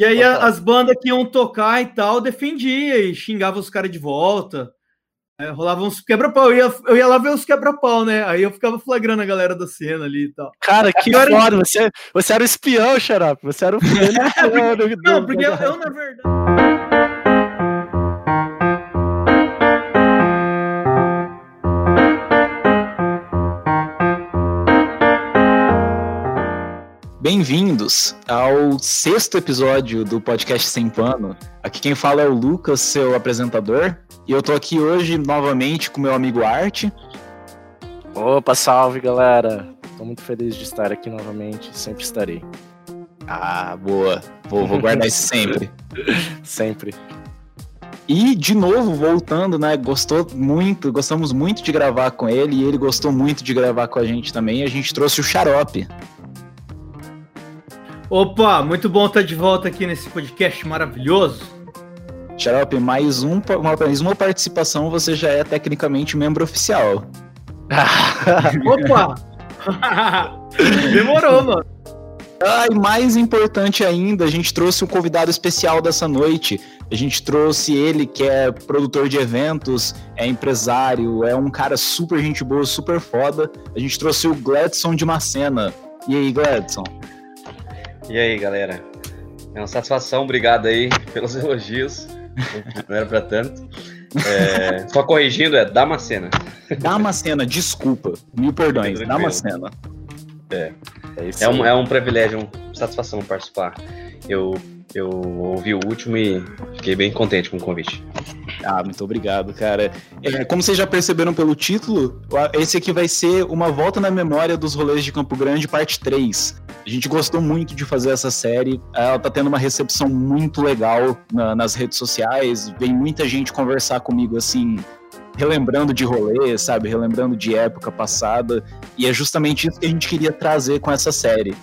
E aí a, as bandas que iam tocar e tal, defendia e xingava os caras de volta. É, rolava uns quebra-pau. Eu ia, eu ia lá ver os quebra-pau, né? Aí eu ficava flagrando a galera da cena ali e tal. Cara, que Agora, foda! Você, você era o espião, Xarope. Você era o espião. do, Não, porque eu, eu, na verdade. Bem-vindos ao sexto episódio do podcast Sem Pano. Aqui quem fala é o Lucas, seu apresentador. E eu tô aqui hoje novamente com meu amigo Art. Opa, salve galera! Tô muito feliz de estar aqui novamente, sempre estarei. Ah, boa. Vou, vou guardar isso sempre. sempre. E, de novo, voltando, né? Gostou muito, gostamos muito de gravar com ele e ele gostou muito de gravar com a gente também. A gente trouxe o Xarope. Opa, muito bom estar de volta aqui nesse podcast maravilhoso. Xarope, mais, um, mais uma participação, você já é tecnicamente membro oficial. Opa! Demorou, mano. Ah, e mais importante ainda, a gente trouxe um convidado especial dessa noite. A gente trouxe ele, que é produtor de eventos, é empresário, é um cara super gente boa, super foda. A gente trouxe o Gladson de Macena. E aí, Gladson? E aí, galera? É uma satisfação, obrigado aí pelos elogios não era pra tanto. É, só corrigindo, é Damascena. Damascena, desculpa. Mil perdões, Damascena. É. É, é, um, é um privilégio, uma satisfação participar. Eu, eu ouvi o último e fiquei bem contente com o convite. Ah, muito obrigado, cara. É, como vocês já perceberam pelo título, esse aqui vai ser uma volta na memória dos rolês de Campo Grande, parte 3. A gente gostou muito de fazer essa série. Ela tá tendo uma recepção muito legal na, nas redes sociais. Vem muita gente conversar comigo assim, relembrando de rolê, sabe? Relembrando de época passada. E é justamente isso que a gente queria trazer com essa série.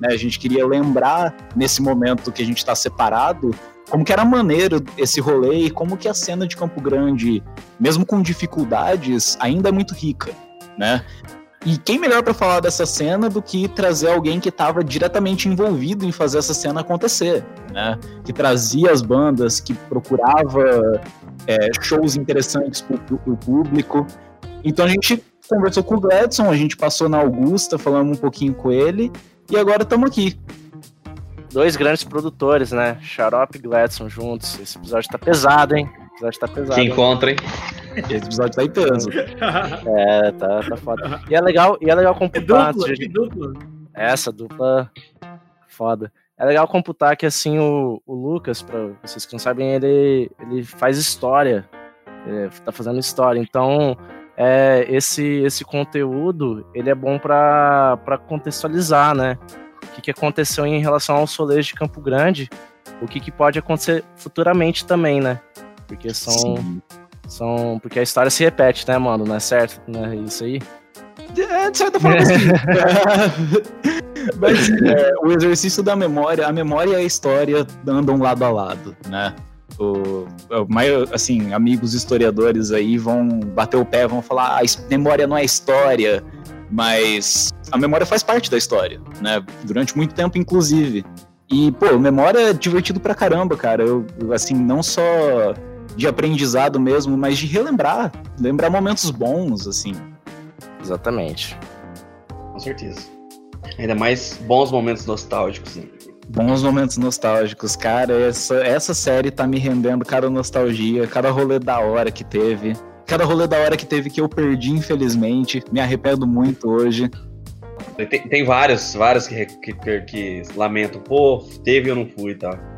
Né? A gente queria lembrar, nesse momento que a gente está separado, como que era maneiro esse rolê e como que a cena de Campo Grande, mesmo com dificuldades, ainda é muito rica, né? E quem melhor para falar dessa cena do que trazer alguém que estava diretamente envolvido em fazer essa cena acontecer, né? Que trazia as bandas, que procurava é, shows interessantes para o público. Então a gente conversou com o Gladson, a gente passou na Augusta, falamos um pouquinho com ele e agora estamos aqui dois grandes produtores, né? Xarope e Gladson juntos. Esse episódio tá pesado, hein? Esse episódio tá pesado. Se encontrem. Esse episódio tá em peso. é, tá, tá foda. E é legal, e é legal computar. É dupla, de... dupla. Essa dupla foda. É legal computar que assim o, o Lucas, para vocês que não sabem, ele, ele faz história. Ele tá fazendo história. Então, é, esse, esse conteúdo ele é bom para contextualizar, né? Que, que aconteceu em relação ao Solejo de Campo Grande, o que, que pode acontecer futuramente também, né? Porque são, são. Porque a história se repete, né, mano? Não é certo? Não é isso aí? É, de certa forma, sim. Mas é, o exercício da memória, a memória e a história andam lado a lado, né? O, o, assim, amigos historiadores aí vão bater o pé, vão falar, ah, memória não é história, mas a memória faz parte da história, né? Durante muito tempo, inclusive. E, pô, memória é divertido pra caramba, cara. Eu, assim, não só de aprendizado mesmo, mas de relembrar, lembrar momentos bons, assim. Exatamente. Com certeza. Ainda mais bons momentos nostálgicos, né? Bons momentos nostálgicos, cara. Essa, essa série tá me rendendo cada nostalgia, cada rolê da hora que teve. Cada rolê da hora que teve que eu perdi, infelizmente. Me arrependo muito hoje. Tem, tem vários, vários que, que, que, lamentam, pô, teve ou não fui e tá? tal.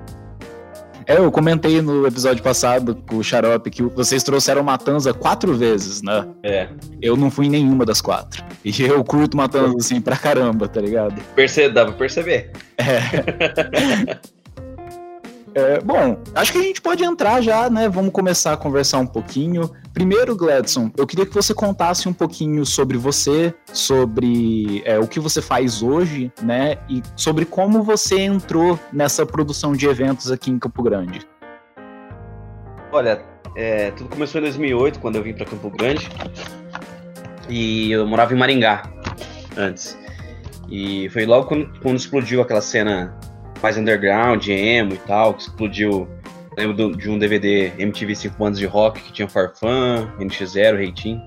É, eu comentei no episódio passado com o Xarope que vocês trouxeram Matanza quatro vezes, né? É. Eu não fui em nenhuma das quatro. E eu curto Matanza, assim, pra caramba, tá ligado? Perce... Dá pra perceber. É. É, bom, acho que a gente pode entrar já, né? Vamos começar a conversar um pouquinho. Primeiro, Gladson, eu queria que você contasse um pouquinho sobre você, sobre é, o que você faz hoje, né? E sobre como você entrou nessa produção de eventos aqui em Campo Grande. Olha, é, tudo começou em 2008, quando eu vim para Campo Grande. E eu morava em Maringá antes. E foi logo quando, quando explodiu aquela cena mais underground, emo e tal, que explodiu. Lembro de um DVD MTV 5 bandas de rock que tinha Farfan, NX0, Reitinho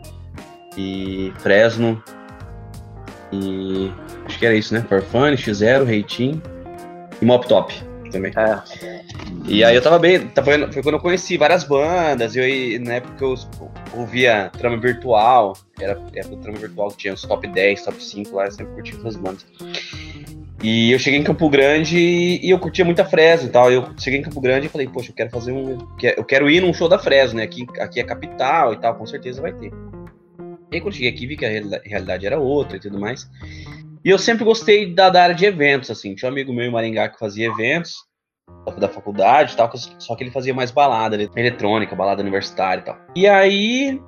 e Fresno. E acho que era isso, né? Farfan, NX0, Reitinho e Mop Top também. É. E aí eu tava bem, tava, foi quando eu conheci várias bandas, e eu, na época eu ouvia Trama Virtual, era, era Trama Virtual que tinha os top 10, top 5 lá, eu sempre curtia essas bandas. E eu cheguei em Campo Grande e eu curtia muita Fresno e tal. Eu cheguei em Campo Grande e falei, poxa, eu quero fazer um. Eu quero ir num show da Fresno, né? Aqui, aqui é capital e tal, com certeza vai ter. E aí quando cheguei aqui vi que a realidade era outra e tudo mais. E eu sempre gostei da, da área de eventos, assim. Tinha um amigo meu em Maringá que fazia eventos da faculdade e tal, só que ele fazia mais balada eletrônica, balada universitária e tal. E aí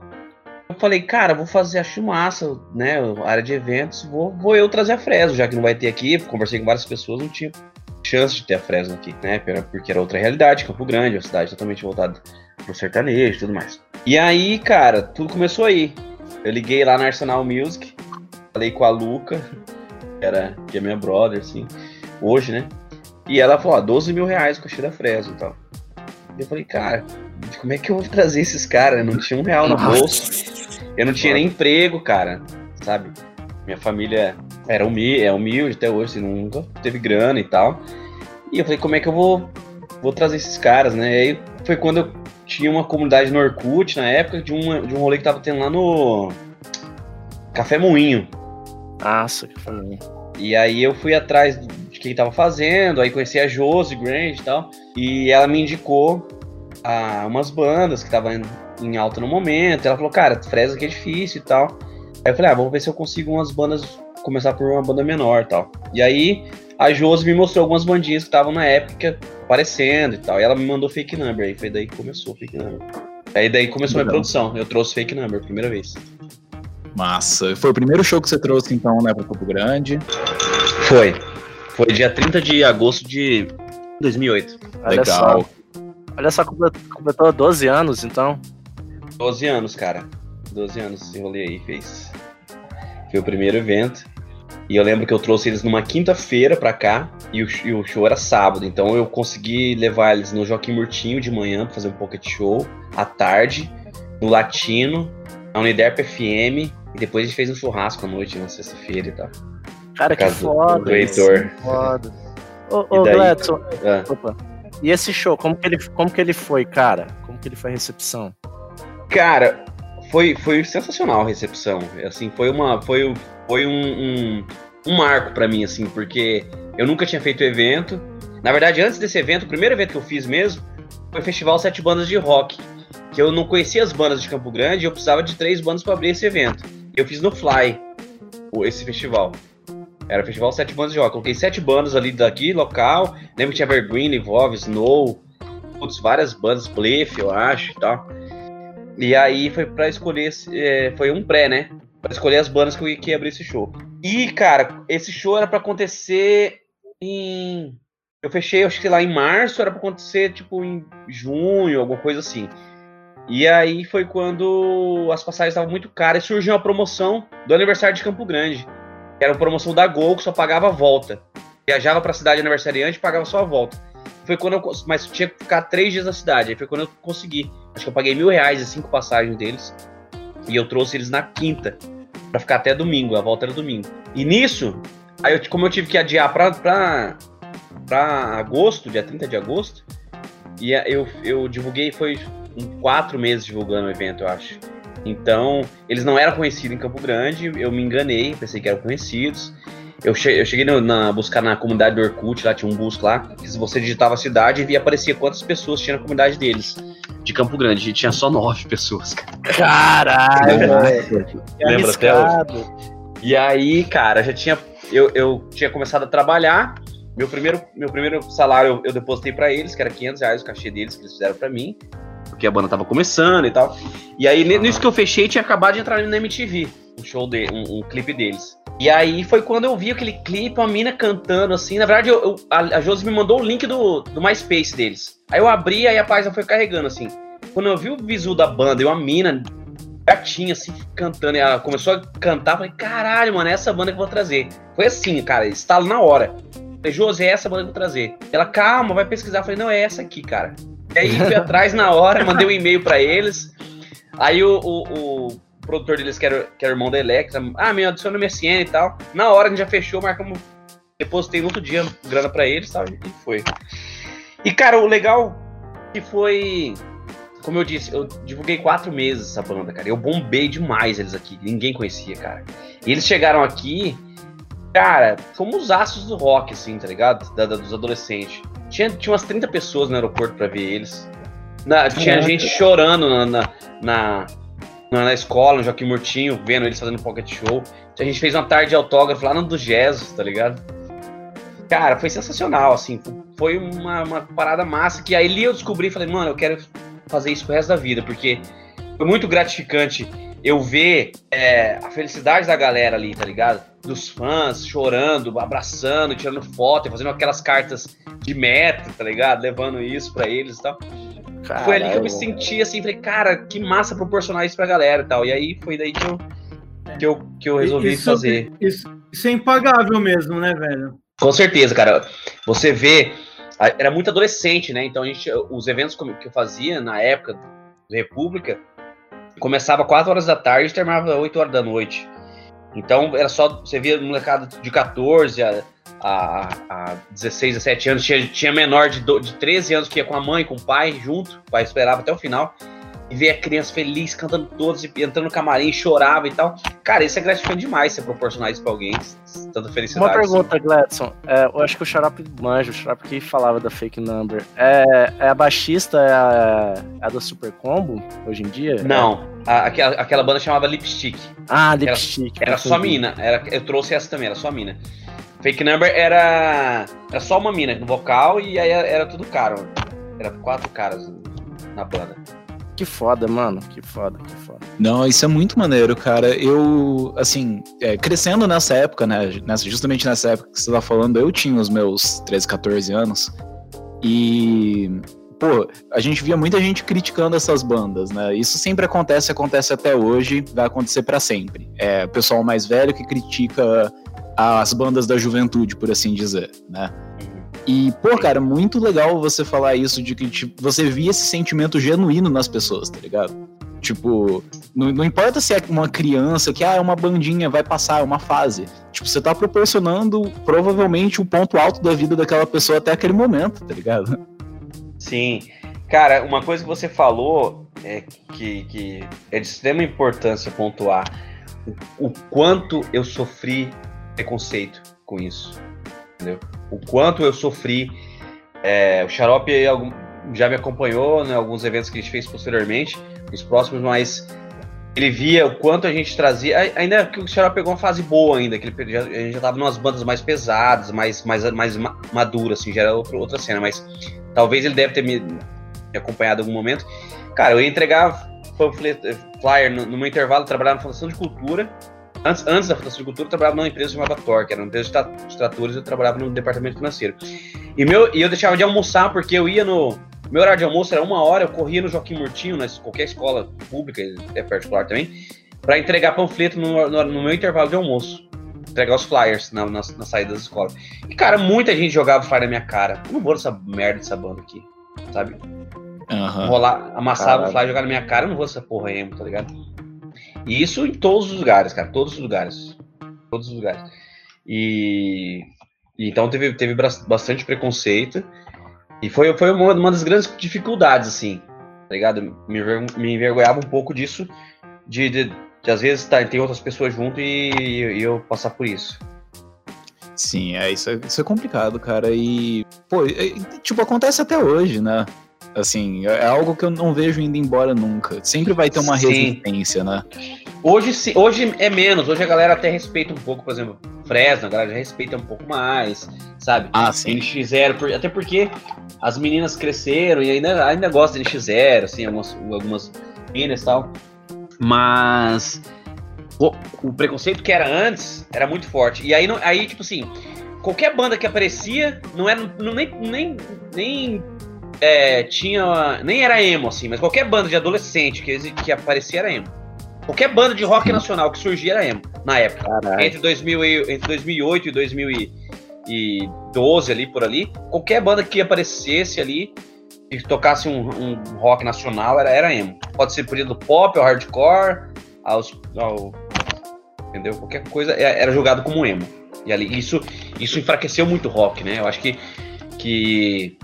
eu falei, cara, vou fazer, acho massa, né? Área de eventos, vou, vou eu trazer a Fresno, já que não vai ter aqui. Conversei com várias pessoas, não tinha chance de ter a Fresno aqui, né? Porque era outra realidade, Campo Grande, uma cidade totalmente voltada pro sertanejo e tudo mais. E aí, cara, tudo começou aí. Eu liguei lá na Arsenal Music, falei com a Luca, que, era, que é minha brother, assim, hoje, né? E ela falou, ó, 12 mil reais com a da Fresno e tal. Eu falei, cara, como é que eu vou trazer esses caras? Não tinha um real no bolso. Eu não tinha nem emprego, cara, sabe? Minha família era humilde, é humilde até hoje, assim, nunca teve grana e tal. E eu falei, como é que eu vou, vou trazer esses caras, né? E aí foi quando eu tinha uma comunidade no Orkut, na época, de, um de um rolê que tava tendo lá no Café Moinho. Nossa, Café Moinho. E aí eu fui atrás de quem tava fazendo, aí conheci a Josie Grange e tal, e ela me indicou a umas bandas que estavam em alta no momento. Ela falou, cara, Fresno aqui é difícil e tal. Aí eu falei, ah, vamos ver se eu consigo umas bandas, começar por uma banda menor e tal. E aí a Josi me mostrou algumas bandinhas que estavam na época aparecendo e tal. E ela me mandou fake number, aí foi daí que começou o fake number. Aí daí começou a minha produção. Eu trouxe fake number, primeira vez. Massa. Foi o primeiro show que você trouxe, então, né, pra Campo Grande? Foi. Foi dia 30 de agosto de 2008. Olha Legal. Só. Olha só, completou 12 anos, então. 12 anos, cara. 12 anos esse rolê aí fez. Foi o primeiro evento. E eu lembro que eu trouxe eles numa quinta-feira pra cá e o, e o, show era sábado. Então eu consegui levar eles no Joaquim Murtinho de manhã pra fazer um pocket show, à tarde, no Latino, na Uniderp FM, e depois a gente fez um churrasco à noite, na sexta-feira e tal. Cara, que foda. Do, do Heitor. Foda. Ô, ô Gladson, ah. opa. E esse show, como que, ele, como que ele foi, cara? Como que ele foi a recepção? Cara, foi, foi sensacional a recepção. Assim, foi uma. Foi, foi um, um, um marco para mim, assim, porque eu nunca tinha feito evento. Na verdade, antes desse evento, o primeiro evento que eu fiz mesmo foi o Festival Sete Bandas de Rock. Que eu não conhecia as bandas de Campo Grande e eu precisava de três bandas para abrir esse evento. Eu fiz no Fly esse festival. Era Festival Sete Bandas de Rock. Coloquei sete bandas ali daqui, local. Lembro que tinha Evergreen, Evolve, Snow, putz, várias bandas, Bleff, eu acho e tal. E aí foi para escolher, é, foi um pré, né? Pra escolher as bandas que, que ia abrir esse show. E, cara, esse show era para acontecer em. Eu fechei, acho que lá em março, era pra acontecer tipo em junho, alguma coisa assim. E aí foi quando as passagens estavam muito caras e surgiu uma promoção do aniversário de Campo Grande. Era uma promoção da Gol que só pagava a volta. Viajava pra cidade aniversariante e pagava só a volta. Foi quando eu. Mas tinha que ficar três dias na cidade. Aí foi quando eu consegui. Acho que eu paguei mil reais e cinco passagens deles. E eu trouxe eles na quinta. para ficar até domingo. A volta era domingo. E nisso, aí eu, como eu tive que adiar pra, pra, pra agosto, dia 30 de agosto. E eu, eu divulguei, foi em quatro meses divulgando o evento, eu acho. Então, eles não eram conhecidos em Campo Grande, eu me enganei, pensei que eram conhecidos. Eu, che eu cheguei no, na, buscar na comunidade do Orkut, lá tinha um busco lá, que se você digitava a cidade, via aparecia quantas pessoas tinha na comunidade deles. De Campo Grande, a gente tinha só nove pessoas, Caralho! Lembra até hoje? E aí, cara, já tinha. Eu, eu tinha começado a trabalhar. Meu primeiro, meu primeiro salário eu, eu depositei para eles, que era 500 reais o cachê deles que eles fizeram para mim, porque a banda tava começando e tal. E aí, uhum. nisso que eu fechei, tinha acabado de entrar na MTV, um show de um, um clipe deles. E aí foi quando eu vi aquele clipe, uma mina cantando assim. Na verdade, eu, eu, a, a Josi me mandou o link do, do MySpace deles. Aí eu abri, aí a página foi carregando assim. Quando eu vi o visu da banda e uma mina gatinha assim cantando, e ela começou a cantar, falei, caralho, mano, é essa banda que eu vou trazer. Foi assim, cara, estalo na hora. Falei, Josi, é essa banda que eu vou trazer. Ela, calma, vai pesquisar. Eu falei, não, é essa aqui, cara. E aí fui atrás na hora, mandei um e-mail para eles. Aí o, o, o, produtor deles, que era, que era irmão da Electra, ah, me adiciona no MSN e tal. Na hora a gente já fechou, marcamos. Depositei no outro dia grana para eles tal, e foi. E, cara, o legal que foi. Como eu disse, eu divulguei quatro meses essa banda, cara. Eu bombei demais eles aqui. Ninguém conhecia, cara. E eles chegaram aqui, cara, como os astros do rock, assim, tá ligado? Da, da, dos adolescentes. Tinha, tinha umas 30 pessoas no aeroporto para ver eles. Na, tinha gente chorando na, na, na, na, escola, no Joaquim Murtinho, vendo eles fazendo pocket show. A gente fez uma tarde de autógrafo lá no do Jesus, tá ligado? Cara, foi sensacional, assim. Foi uma, uma parada massa que aí eu descobri e falei, mano, eu quero fazer isso pro resto da vida, porque foi muito gratificante eu ver é, a felicidade da galera ali, tá ligado? Dos fãs chorando, abraçando, tirando foto, fazendo aquelas cartas de meta, tá ligado? Levando isso para eles e tal. Caralho. Foi ali que eu me senti assim, falei, cara, que massa proporcionar isso pra galera e tal. E aí foi daí que eu, que eu, que eu resolvi isso, fazer. Isso, isso é impagável mesmo, né, velho? Com certeza, cara. Você vê, era muito adolescente, né? Então a gente, os eventos que eu fazia na época do República começava 4 horas da tarde e terminava 8 horas da noite. Então era só, você via molecada de 14 a a, a 16, 17 anos, tinha, tinha menor de, do, de 13 anos que ia com a mãe, com o pai junto, o pai esperava até o final, e ver a criança feliz, cantando todos, entrando no camarim, chorava e tal. Cara, isso é gratificante demais você proporcionar isso pra alguém, tanta felicidade. Uma pergunta, assim. Gladson. É, eu acho que o Xarope manja, o Xarope que falava da fake number. É, é a baixista, é a, é a da Super Combo, hoje em dia? Não, a, aquela, aquela banda chamava Lipstick. Ah, Lipstick. Era, era só mina, era, eu trouxe essa também, era só mina. Fake Number era, era só uma mina no vocal e aí era tudo caro. Era quatro caras na banda. Que foda, mano. Que foda, que foda. Não, isso é muito maneiro, cara. Eu, assim, é, crescendo nessa época, né? Nessa, justamente nessa época que você tá falando, eu tinha os meus 13, 14 anos. E, pô, a gente via muita gente criticando essas bandas, né? Isso sempre acontece, acontece até hoje, vai acontecer para sempre. É o pessoal mais velho que critica as bandas da juventude, por assim dizer, né? E, pô, cara, muito legal você falar isso de que tipo, você via esse sentimento genuíno nas pessoas, tá ligado? Tipo, não, não, importa se é uma criança que, ah, é uma bandinha, vai passar, é uma fase. Tipo, você tá proporcionando provavelmente o ponto alto da vida daquela pessoa até aquele momento, tá ligado? Sim. Cara, uma coisa que você falou é que, que é de extrema importância pontuar o quanto eu sofri preconceito com isso. Entendeu? O quanto eu sofri. É, o Xarope já me acompanhou em né, alguns eventos que a gente fez posteriormente, os próximos, mas ele via o quanto a gente trazia. Ainda que o Xarope pegou uma fase boa ainda, que ele já, a gente já tava umas bandas mais pesadas, mais, mais, mais maduras, assim, já era outra, outra cena, mas talvez ele deve ter me, acompanhado em algum momento. Cara, eu ia entregar flyer no, no meu intervalo, trabalhar na Fundação de Cultura, Antes, antes da fruticultura, eu trabalhava numa empresa chamada Tor, que era uma empresa de tratores, eu trabalhava no departamento financeiro. E, meu, e eu deixava de almoçar, porque eu ia no. Meu horário de almoço era uma hora, eu corria no Joaquim Murtinho, nas, qualquer escola pública, é particular também, para entregar panfleto no, no, no, meu intervalo de almoço. Entregar os flyers na, na, na saída das escolas. E, cara, muita gente jogava flyer na minha cara. Eu não vou nessa merda dessa banda aqui, sabe? Uhum. Rolar, amassava o flyer, jogar na minha cara, eu não vou nessa porra aí, tá ligado? E isso em todos os lugares, cara. Todos os lugares. Todos os lugares. E, então teve, teve bastante preconceito. E foi, foi uma, uma das grandes dificuldades, assim. Tá ligado? Me, me envergonhava um pouco disso. De, de, de às vezes tá, tem outras pessoas junto e, e, eu passar por isso. Sim, é isso, é, isso é complicado, cara. E, pô, é, tipo, acontece até hoje, né? Assim, é algo que eu não vejo indo embora nunca. Sempre vai ter uma sim. resistência, né? Hoje, hoje é menos. Hoje a galera até respeita um pouco, por exemplo, Fresno, a galera já respeita um pouco mais, sabe? Ah, sim. NX0, até porque as meninas cresceram e ainda, ainda gostam de NX0, assim, algumas, algumas meninas e tal. Mas o, o, preconceito que era antes era muito forte. E aí, aí tipo assim, qualquer banda que aparecia não era não, nem, nem, nem é, tinha. Nem era emo, assim, mas qualquer banda de adolescente que, que aparecia era emo. Qualquer banda de rock nacional que surgia era emo, na época. Entre, 2000 e, entre 2008 e 2010, 12 ali, por ali, qualquer banda que aparecesse ali e tocasse um, um, rock nacional era, era emo. Pode ser por do pop, ao hardcore, aos, ao, entendeu? Qualquer coisa é, era jogado como emo. E ali, isso, isso enfraqueceu muito o rock, né? Eu acho que, que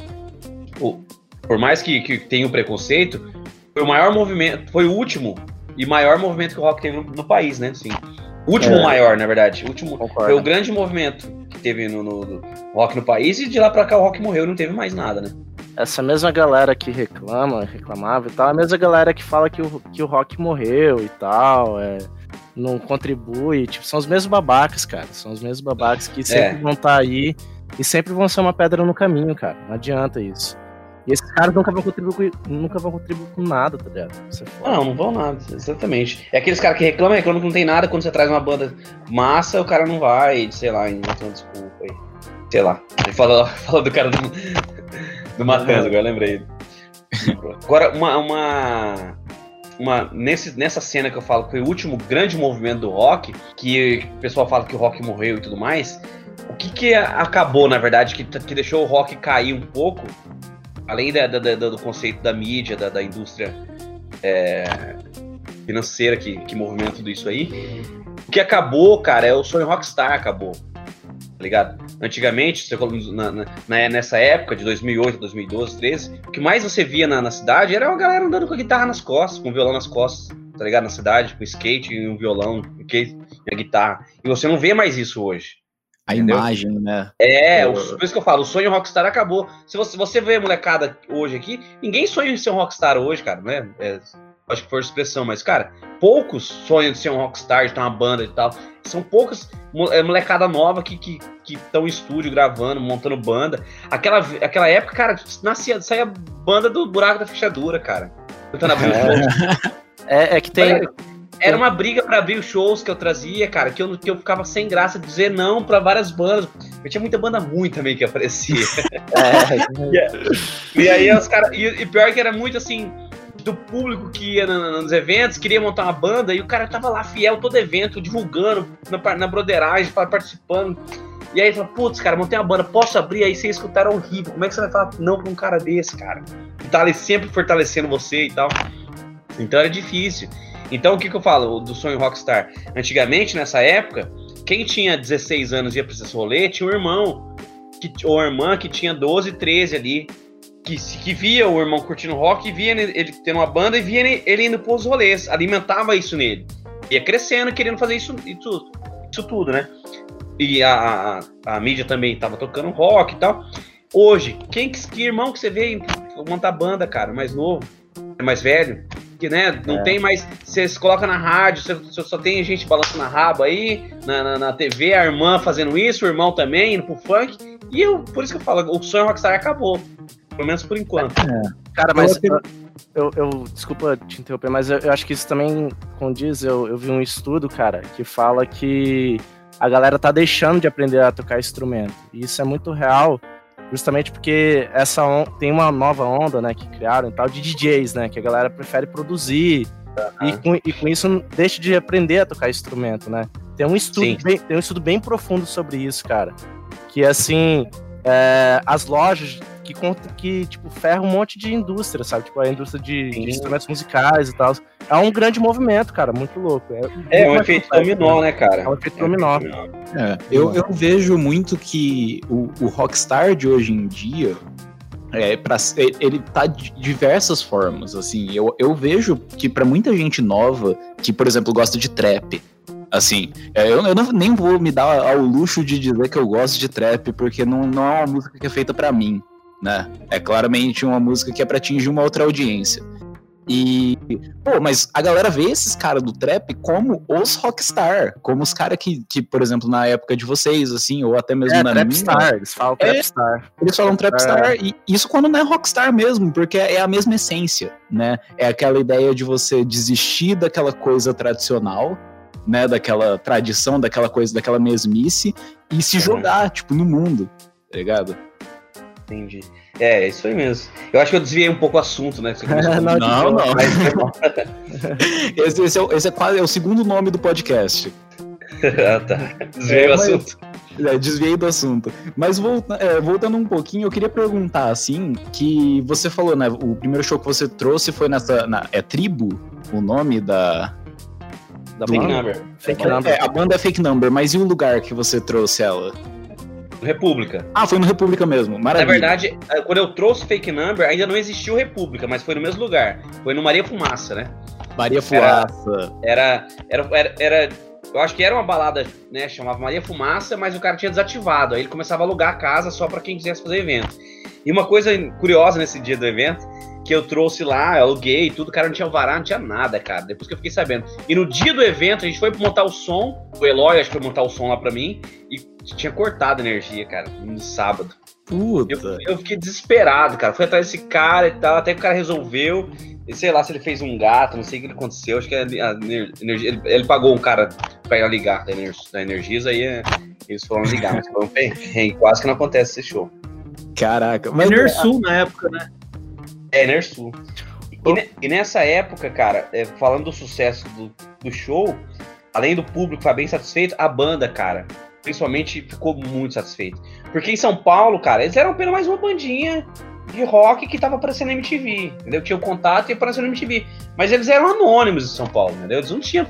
por mais que, que tenha um preconceito, foi o maior movimento, foi o último e maior movimento que o rock teve no, no país, né? Sim. O último é. maior, na verdade. O último, foi o grande movimento que teve no, no, no, rock no país e de lá pra cá o rock morreu e não teve mais nada, né? Essa mesma galera que reclama, reclamava e tal, é a mesma galera que fala que o, que o rock morreu e tal, é, não contribui, tipo, são os mesmos babacas, cara. São os mesmos babacas que sempre é. vão estar tá aí e sempre vão ser uma pedra no caminho, cara. Não adianta isso. E esses caras nunca vão contribuir, nunca vão contribuir com nada, tá ligado? É não, não vão nada, exatamente. É aqueles caras que reclamam, reclamam que não tem nada, quando você traz uma banda massa, o cara não vai, sei lá, uma desculpa aí. Sei lá. Ele fala, fala do cara do, do Matanza, agora lembrei. Agora, uma, uma, uma, nesse, nessa cena que eu falo que foi o último grande movimento do rock, que o pessoal fala que o rock morreu e tudo mais, o que que acabou, na verdade, que, que deixou o rock cair um pouco, além da, da, do conceito da mídia, da, da indústria é, financeira que, que movimenta tudo isso aí, o que acabou, cara, é o sonho rockstar acabou tá ligado? Antigamente, na, na, nessa época de 2008, 2012, 2013, o que mais você via na, na, cidade era uma galera andando com a guitarra nas costas, com o violão nas costas, tá ligado? Na cidade, com skate e um violão, e a guitarra. E você não vê mais isso hoje. A entendeu? imagem, né? É, o, por isso que eu falo, o sonho rockstar acabou. Se você, você vê a molecada hoje aqui, ninguém sonha em ser um rockstar hoje, cara, né? É, acho que foi a expressão, mas, cara, poucos sonham de ser um rockstar, de ter uma banda e tal. São poucas é, molecada nova que estão que, que em estúdio gravando, montando banda. Aquela, aquela época, cara, nascia, saía banda do buraco da fechadura, cara. É, é que tem. Era uma briga para abrir os shows que eu trazia, cara, que eu, que eu ficava sem graça de dizer não para várias bandas. Eu tinha muita banda ruim também que aparecia. é. e, aí os caras. E, e pior que era muito assim do público que ia nos eventos, queria montar uma banda, e o cara tava lá fiel todo evento, divulgando, na, na broderagem, participando. E aí fala, putz, cara, montei uma banda, posso abrir aí sem escutar é horrível. Como é que você vai falar não pra um cara desse, cara? Que tá ali sempre fortalecendo você e tal. Então era difícil. Então o que, que eu falo do sonho Rockstar? Antigamente, nessa época, quem tinha 16 anos e ia pra esse rolê tinha um irmão, que, ou irmã que tinha 12, 13 ali que, que via o irmão curtindo rock, via ele tendo uma banda e via ele indo pros rolês, alimentava isso nele. Ia crescendo, querendo fazer isso, isso, isso tudo, né? E a, a, a mídia também tava tocando rock e tal. Hoje, quem que irmão que você vê montar banda, cara, mais novo, mais velho, que né, não é. tem mais. Você coloca na rádio, você, só tem gente balançando a raba aí, na, na, na, TV, a irmã fazendo isso, o irmão também, indo pro funk. E eu, por isso que eu falo, o sonho Rockstar acabou. Pelo menos por enquanto. É. Cara, mas. Eu, eu, eu, desculpa te interromper, mas eu, eu, acho que isso também condiz. Eu, eu vi um estudo, cara, que fala que a galera tá deixando de aprender a tocar instrumento. E isso é muito real, justamente porque essa tem uma nova onda, né, que criaram tal de DJs, né, que a galera prefere produzir uhum. e, com, e com isso deixa de aprender a tocar instrumento, né. Tem um estudo, bem, tem um estudo bem profundo sobre isso, cara, que assim é, as lojas que conta que, tipo, ferra um monte de indústria, sabe? Tipo, a indústria de, de instrumentos musicais e tal. É um grande movimento, cara, muito louco. É, é um efeito dominó, né, cara? É um efeito é dominó. É, eu, eu vejo muito que o, o Rockstar de hoje em dia, é, pra, ele tá de diversas formas, assim, eu, eu vejo que para muita gente nova, que, por exemplo, gosta de trap, Assim, é, eu, eu não, nem vou me dar ao luxo de dizer que eu gosto de trap, porque não, não é uma música que é feita para mim, né? É claramente uma música que é pra atingir uma outra audiência. E, pô, mas a galera vê esses caras do trap como os rockstar, como os caras que, que, por exemplo, na época de vocês, assim, ou até mesmo é, na trapstar, minha. Eles falam é, trapstar. Eles falam trapstar, é. e isso quando não é rockstar mesmo, porque é a mesma essência, né? É aquela ideia de você desistir daquela coisa tradicional né, daquela tradição, daquela coisa, daquela mesmice e se jogar, tipo, no mundo, tá ligado? Entendi. É, isso aí mesmo. Eu acho que eu desviei um pouco o assunto, né? não, não. não. esse, esse, é, esse é quase é o segundo nome do podcast. ah, tá. Desviei é, o assunto. É, desviei do assunto. Mas volta, é, voltando um pouquinho, eu queria perguntar, assim, que você falou, né? O primeiro show que você trouxe foi nessa. Na, é Tribo o nome da. Da Fake banda? Number. Fake é, number. É, a banda é Fake Number, mas e o lugar que você trouxe ela? República. Ah, foi no República mesmo. Maravilha. Na verdade, é, quando eu trouxe Fake Number, ainda não existiu República, mas foi no mesmo lugar. Foi no Maria Fumaça, né? Maria Fumaça. Era, era, era, era, eu acho que era uma balada, né? Chamava Maria Fumaça, mas o cara tinha desativado. Aí ele começava a alugar a casa só para quem quisesse fazer evento. E uma coisa curiosa nesse dia do evento, que eu trouxe lá, eu aluguei tudo, o cara não tinha vará, não tinha nada, cara. Depois que eu fiquei sabendo. E no dia do evento, a gente foi montar o som, o Eloy acho que foi montar o som lá pra mim, e tinha cortado a energia, cara, no sábado. Puta. Eu, eu, fiquei desesperado, cara. Fui atrás desse cara e tal, até que o cara resolveu. E sei lá se ele fez um gato, não sei o que aconteceu. Acho que a, a energia. Ele, ele, pagou um cara pra ir ligar da, Ener, da aí é, eles foram ligar, mas foi um perrengue. Quase que não acontece esse show. Caraca, mas. Enersul na época, né? É, Enersul. E, e, nessa época, cara, é, falando do sucesso do, do show, além do público ficar bem satisfeito, a banda, cara, principalmente ficou muito satisfeito. Porque em São Paulo, cara, eles eram apenas mais uma bandinha de rock que tava aparecendo na MTV, entendeu? Tinha o contato e apareceu na MTV. Mas eles eram anônimos em São Paulo, entendeu? Eles não tinham.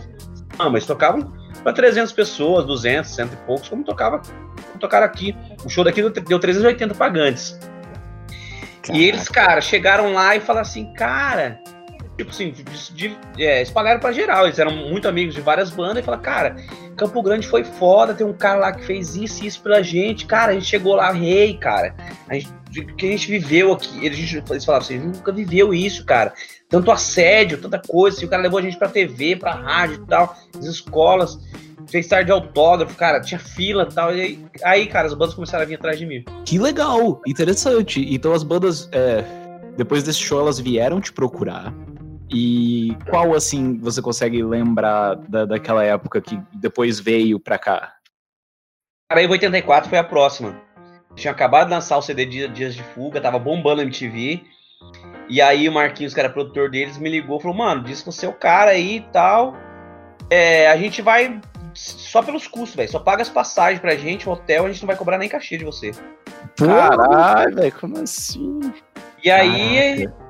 Não, mas tocavam para 300 pessoas, 200, cento e poucos, como tocava, como tocaram aqui. O show daqui deu 380 pagantes. Caraca. E eles, cara, chegaram lá e falaram assim, cara, tipo assim, de, de, é, espalharam pra geral. Eles eram muito amigos de várias bandas e falaram, cara, Campo Grande foi foda, tem um cara lá que fez isso e isso pela gente. Cara, a gente chegou lá, rei, cara. A gente, que a gente viveu aqui. Eles, eles falavam assim, a gente nunca viveu isso, cara. Tanto assédio, tanta coisa. Assim, o cara levou a gente pra TV, pra rádio e tal, as escolas. Fez tarde de autógrafo, cara, tinha fila e tal. E aí, cara, as bandas começaram a vir atrás de mim. Que legal, interessante. Então as bandas, é, depois desse show, elas vieram te procurar e qual, assim, você consegue lembrar da, daquela época que depois veio pra cá? Cara, aí 84 foi a próxima. Tinha acabado de lançar o CD Dias de Fuga, tava bombando a MTV. E aí o Marquinhos, que era produtor deles, me ligou e falou, mano, disse que você é o cara aí e tal. É, a gente vai só pelos custos, velho. Só paga as passagens pra gente, o hotel, a gente não vai cobrar nem cachê de você. Caralho, velho, como assim? E aí. Caraca.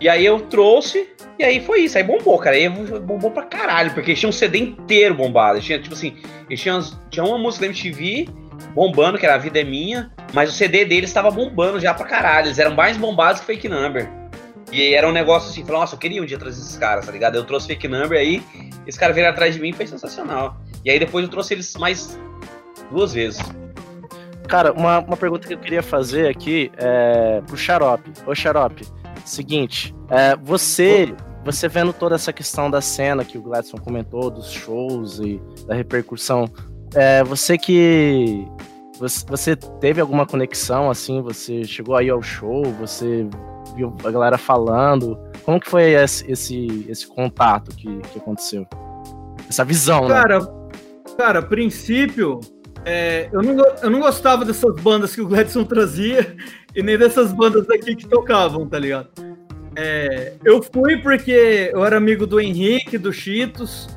E aí eu trouxe, e aí foi isso, aí bombou, cara. Aí bombou pra caralho, porque tinha um CD inteiro bombado. Tinha, tipo assim, tinha, tinha uma música da MTV bombando, que era A Vida é Minha, mas o CD deles estava bombando já pra caralho. Eles eram mais bombados que Fake Number. E era um negócio assim, falou, nossa, eu queria um dia trazer esses caras, tá ligado? Eu trouxe Fake Number aí, esse cara veio atrás de mim foi sensacional. E aí depois eu trouxe eles mais duas vezes. Cara, uma, uma pergunta que eu queria fazer aqui é pro Xarope. Ô Xarope, seguinte, é, você você vendo toda essa questão da cena que o Gladson comentou, dos shows e da repercussão, é, você que. Você, você teve alguma conexão, assim? Você chegou aí ao show? Você viu a galera falando? Como que foi esse, esse, esse contato que, que aconteceu? Essa visão, cara, né? Cara, princípio, é, eu, não, eu não gostava dessas bandas que o Gladson trazia e nem dessas bandas aqui que tocavam, tá ligado? É, eu fui porque eu era amigo do Henrique, do Cheetos,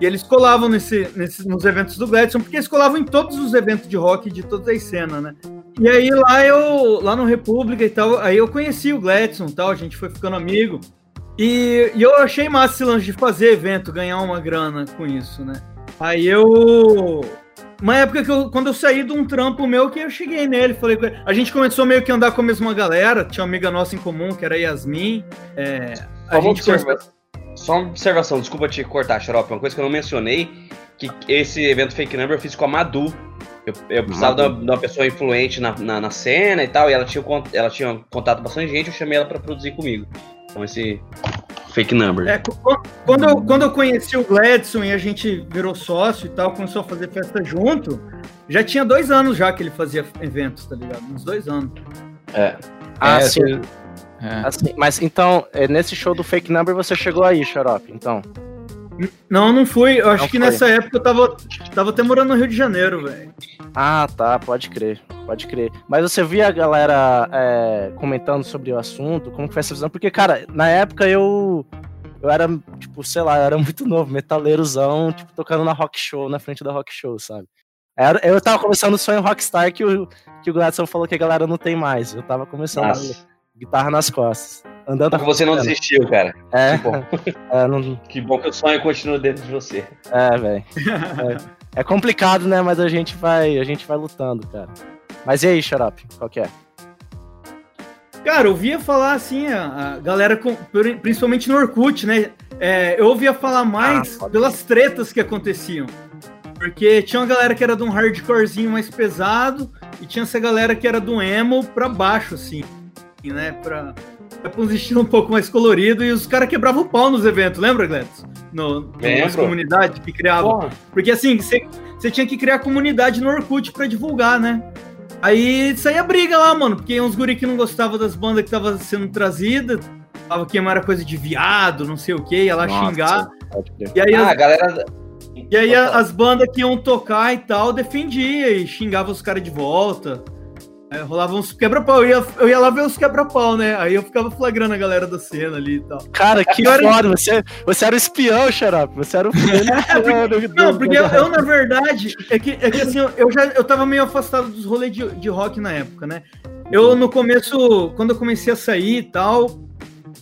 e eles colavam nesse, nesse, nos eventos do Gladson, porque eles colavam em todos os eventos de rock de todas as cenas, né? E aí lá eu, lá no República e tal, aí eu conheci o Gladson e tal, a gente foi ficando amigo. E, e, eu achei massa esse lance de fazer evento, ganhar uma grana com isso, né? Aí eu uma época que eu, quando eu saí de um trampo meu, que eu cheguei nele, falei com ele. A gente começou meio que a andar com a mesma galera, tinha uma amiga nossa em comum, que era Yasmin. É, a gente observa... Só uma observação, desculpa te cortar, Xarope, uma coisa que eu não mencionei, que esse evento Fake Number eu fiz com a Madu. Eu, eu precisava de uma, de uma, pessoa influente na, na, na, cena e tal, e ela tinha, ela tinha contato com bastante gente, eu chamei ela para produzir comigo. Então esse fake number. É, quando, eu, quando eu conheci o Gladson e a gente virou sócio e tal, começou a fazer festa junto, já tinha dois anos já que ele fazia eventos, tá ligado? Uns dois anos. É. Ah, é, sim. É. Assim, mas então, é, nesse show do Fake Number você chegou aí, Xarope, então? Não, não fui. Eu acho não que foi. nessa época eu tava, tava até morando no Rio de Janeiro, velho. Ah, tá, pode crer, pode crer. Mas você via a galera é, comentando sobre o assunto, como foi essa visão? Porque, cara, na época eu. Eu era, tipo, sei lá, eu era muito novo, metaleirozão, tipo, tocando na rock show, na frente da rock show, sabe? Eu tava começando o sonho Rockstar que o, que o Gladson falou que a galera não tem mais. Eu tava começando Nossa. Guitarra nas costas. Andando Porque você não desistiu, cara. É, Que bom. é, não, Que bom que o sonho continua dentro de você. é velho. É, é complicado, né? Mas a gente vai, a gente vai lutando, cara. Mas e aí, Xarope? Qual que é? Cara, eu ouvia falar assim, a, galera, principalmente no Orkut, né? É, eu ouvia falar mais Ah, pelas tretas que aconteciam. Porque tinha uma galera que era de um hardcorezinho mais pesado e tinha essa galera que era do emo pra baixo, assim, né? Pra, pra um estilo um pouco mais colorido e os caras quebravam o pau nos eventos, lembra, Gladys? No, nas Lembro. comunidades que criavam. Porra. Porque assim, você você tinha que criar comunidade no Orkut pra divulgar, né? Aí saía briga lá, mano, porque uns guri que não gostavam das bandas que estavam sendo trazidas, falava que era coisa de viado, não sei o que, ia lá Nossa, xingar. E aí, Ah, a as, galera. e aí as bandas que iam tocar e tal, defendia e xingava os caras de volta. Aí rolava uns quebra-pau. Eu ia, eu ia lá ver os quebra-pau, né? Aí eu ficava flagrando a galera da cena ali e tal. Cara, que Agora- foda. Você, você era o espião, Xarope. Você era o Não, porque eu, eu, na verdade, é que, é que assim, eu- eu já eu tava meio afastado dos rolês de, de rock na época, né? Eu, no começo, quando eu comecei a sair e tal,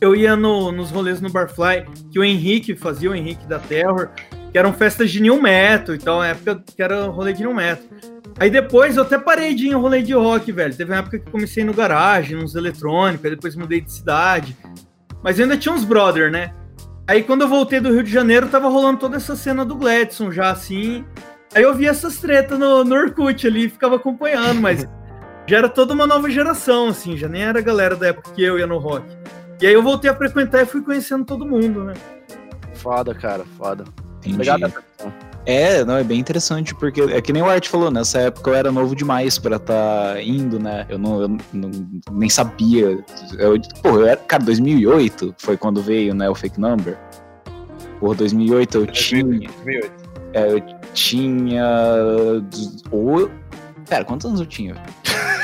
eu ia no- nos rolês no Barfly, que o Henrique fazia, o Henrique da Terror, que eram festas de new metal e tal, na época que era rolê de new metal. Aí depois eu até parei de ir em rolê de rock, velho. Teve uma época que comecei no garagem, nos eletrônicos, aí depois mudei de cidade. Mas ainda tinha uns brother, né? Aí quando eu voltei do Rio de Janeiro, tava rolando toda essa cena do Gladson já assim. Aí eu vi essas tretas no, no Orkut ali e ficava acompanhando, mas já era toda uma nova geração, assim, já nem era a galera da época que eu ia no rock. E aí eu voltei a frequentar e fui conhecendo todo mundo, né? Foda, cara, foda. Entendi. Obrigado. É, não, é bem interessante, porque é que nem o Art falou, nessa época eu era novo demais pra tá indo, né? Eu não, eu não- nem sabia. Eu, pô, eu era, cara, 2008 foi quando veio, né, o Fake Number. Por 2008 eu tinha, 2008. é, eu tinha ou Pera, quantos anos eu tinha?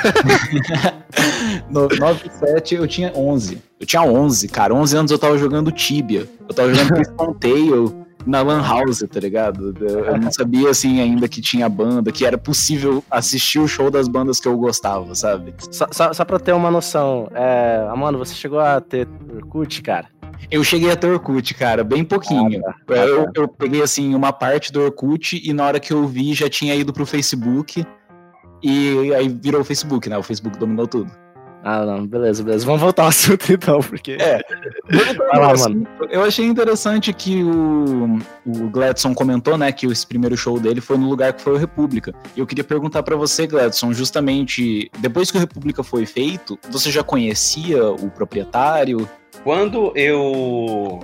no, 9, 7, eu tinha 11. Eu tinha 11, cara. 11 anos eu tava jogando Tibia. Eu tava jogando Piston Tail na Lan House, tá ligado? Eu eu não sabia, assim, ainda que tinha banda, que era possível assistir o show das bandas que eu gostava, sabe? Só, só, só pra ter uma noção, é, você chegou a ter Orkut, cara? Eu cheguei a ter Orkut, cara, bem pouquinho. Ah, tá. eu, Ah, tá. eu peguei, assim, uma parte do Orkut e na hora que eu vi já tinha ido pro Facebook. E aí virou o Facebook, né? O Facebook dominou tudo. Ah, não, beleza, beleza. Vamos voltar ao assunto então, porque. É. Vai lá, mano. Eu achei interessante que o, o Gladson comentou, né, que esse primeiro show dele foi no lugar que foi o República. E eu queria perguntar pra você, Gladson, justamente depois que o República foi feito, você já conhecia o proprietário? Quando eu.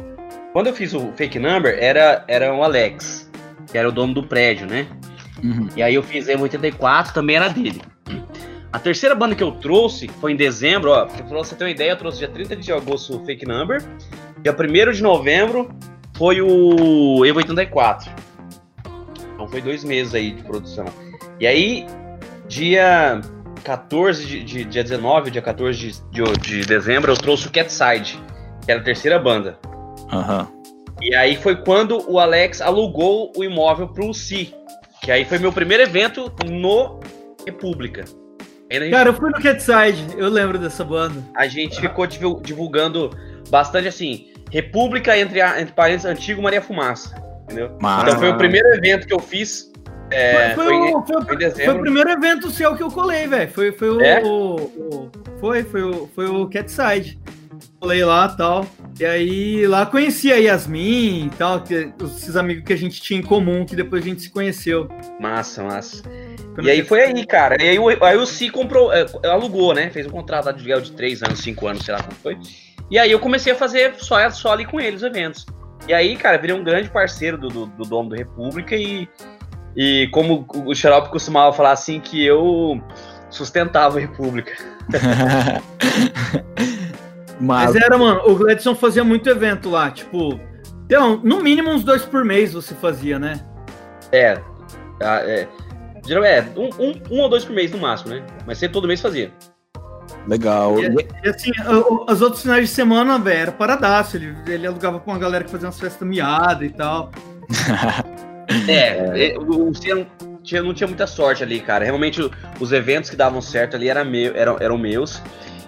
Quando eu fiz o fake number, era, era o Alex, que era o dono do prédio, né? Uhum. E aí eu fiz M84, também era dele. A terceira banda que eu trouxe foi em dezembro, ó. Pra você ter uma ideia, eu trouxe dia 30 de agosto o Fake Number. Dia 1 de novembro foi o Evo 84. Então foi dois meses aí de produção. E aí, dia 14 de, de dia 19, dia 14 de, de, de dezembro, eu trouxe o Catside, que era a terceira banda. Aham. E aí foi quando o Alex alugou o imóvel pro Si. Que aí foi meu primeiro evento no República. Cara, eu fui no Catside, eu lembro dessa banda. a gente ficou divul- divulgando bastante assim, República entre, a, entre parênteses, Antigo Maria Fumaça. Entendeu? Massa. Então foi o primeiro evento que eu fiz. é, foi, foi, foi o, foi, foi o primeiro evento seu que eu colei, velho. Foi, foi o, É? o- o- Foi, foi o, foi o Catside. Colei lá e tal. E aí lá conheci a Yasmin e tal, que, esses amigos que a gente tinha em comum, que depois a gente se conheceu. Massa, massa. E aí foi aí, cara. E aí, o- aí o Si comprou, é, alugou, né? Fez um contrato lá de aluguel de 3 anos, 5 anos, sei lá como foi. E aí eu comecei a fazer só, só ali com eles os eventos. E aí, cara, virei um grande parceiro do, do, do dono do República e, e como o Xarope costumava falar assim, que eu sustentava a República. Mas, Mas era, mano, o Gladson fazia muito evento lá, tipo. Então, no mínimo uns dois por mês você fazia, né? É, ah, é, geralmente é um, um, um ou dois por mês no máximo, né? Mas sempre todo mês fazia. legal. E, e assim, o- o- os outros finais de semana, velho, era paradaço. Ele, ele alugava com uma galera que fazia umas festas miadas e tal. É, é, o, o Luciano tinha, não tinha muita sorte ali, cara. Realmente os eventos que davam certo ali era meu, eram, eram meus.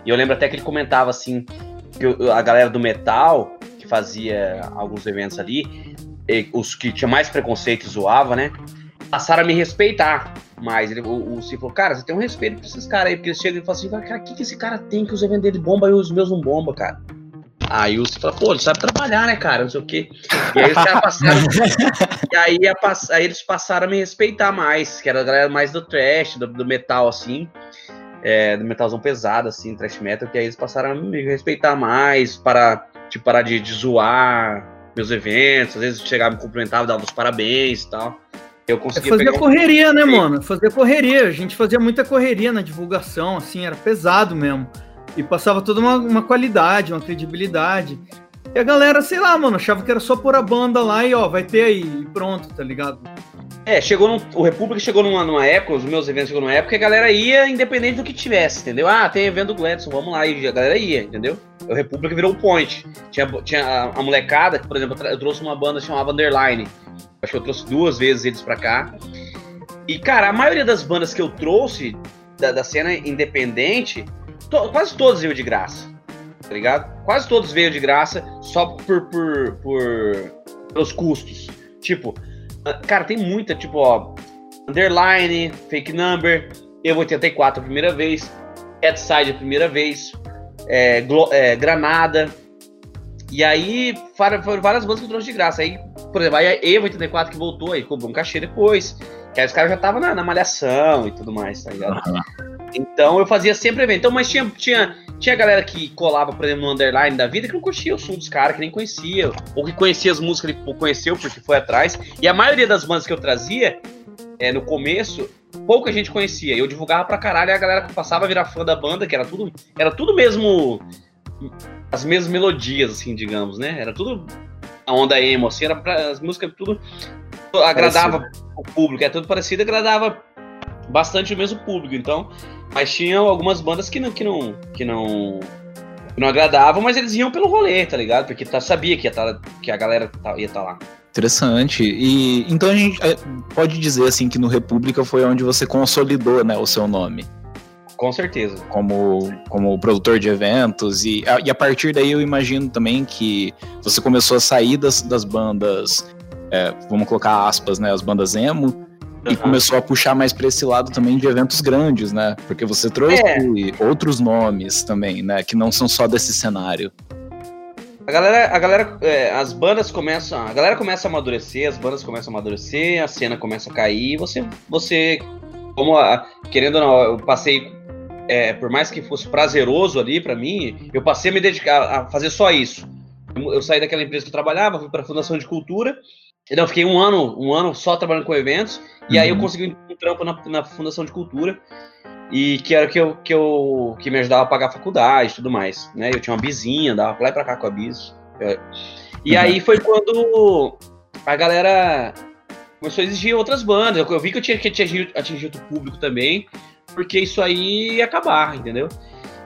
E eu lembro até que ele comentava assim, que a galera do metal, que fazia alguns eventos ali, os que tinha mais preconceito e zoava, né? Passaram a me respeitar. Mas ele, o, o Cid falou, cara, você tem um respeito pra esses caras aí, porque eles chegam e falam assim, cara, o que, que esse cara tem que os eventos dele bomba e os meus não bomba, cara? Aí o Cid fala, pô, ele sabe trabalhar, né, cara? Não sei o quê. E aí passaram. e aí, a, aí, eles passaram a me respeitar mais, que era a galera mais do trash, do, do metal, assim. É, do metalzão pesado, assim, trash metal, que aí eles passaram a me respeitar mais, para, tipo, parar de, de zoar meus eventos, às vezes chegava, me cumprimentava, dava os parabéns e tal. Eu conseguia é fazer correria, um... né, mano? Fazer correria. A gente fazia muita correria na divulgação, assim, era pesado mesmo. E passava toda uma, uma qualidade, uma credibilidade. E a galera, sei lá, mano, achava que era só pôr a banda lá e ó, vai ter aí, e pronto, tá ligado? É, chegou num, o República chegou numa, numa época, os meus eventos chegou numa época que a galera ia independente do que tivesse, entendeu? Ah, tem evento do Gladson, vamos lá, e a galera ia, entendeu? O República virou um point. Tinha, tinha a, a molecada, por exemplo, eu trouxe uma banda chamada Underline. Acho que eu trouxe duas vezes eles pra cá. E, cara, a maioria das bandas que eu trouxe da, da cena independente, to, quase todas veio de graça. Tá ligado? Quase todos veio de graça só por, por, por pelos custos. Tipo, ah, cara, tem muita, tipo, ó, Underline, Fake Number, Eu 84 a primeira vez, Headside a primeira vez, é, é, Granada. E aí foram várias bandas que eu trouxe de graça. Aí, por exemplo, aí a Evo 84 que voltou, aí cobrou um cachê depois. Que aí os caras já estavam na, na, malhação e tudo mais, tá ligado? Uhum. Então eu fazia sempre evento. Então, mas tinha, tinha, tinha galera que colava, por exemplo, no underline da vida que não curtia o som dos caras, que nem conhecia. Ou que conhecia as músicas que conheceu porque foi atrás. E a maioria das bandas que eu trazia, é, no começo, pouca gente conhecia. Eu divulgava pra caralho e a galera que passava a virar fã da banda, que era tudo. Era tudo mesmo. As mesmas melodias, assim, digamos, né? Era tudo a onda emo, assim, era pra, as músicas tudo agradava Parecido. o público, é tudo parecido, agradava bastante o mesmo público, então, mas tinham algumas bandas que não que não que não, que não agradavam, mas eles iam pelo rolê, tá ligado? Porque tá, sabia que ia tá, que a galera tá, ia estar tá lá. Interessante. E então a gente é, pode dizer assim que no República foi onde você consolidou, né, o seu nome. Com certeza. Como, como produtor de eventos. E a, e a partir daí eu imagino também que você começou a sair das, das bandas, é, vamos colocar aspas, né? As bandas emo. E começou a puxar mais para esse lado também de eventos grandes, né? Porque você trouxe é. outros nomes também, né? Que não são só desse cenário. A galera, a galera, é, as bandas começam, a galera começa a amadurecer, as bandas começam a amadurecer, a cena começa a cair, você, você, como a, querendo ou não, eu passei é, por mais que fosse prazeroso ali para mim, eu passei a me dedicar a fazer só isso. Eu saí daquela empresa que eu trabalhava, fui para a Fundação de Cultura. Então, eu fiquei um ano, um ano só trabalhando com eventos. Uhum. E aí eu uhum. consegui um trampo na, na, Fundação de Cultura. E que era que eu, que eu que me ajudava a pagar a faculdade e tudo mais. Né? Eu tinha uma bizinha, andava pra lá e pra cá com a bis. E uhum. aí foi quando a galera começou a exigir outras bandas. Eu, eu vi que eu tinha que atingir, atingir outro público também porque isso aí ia acabar, entendeu?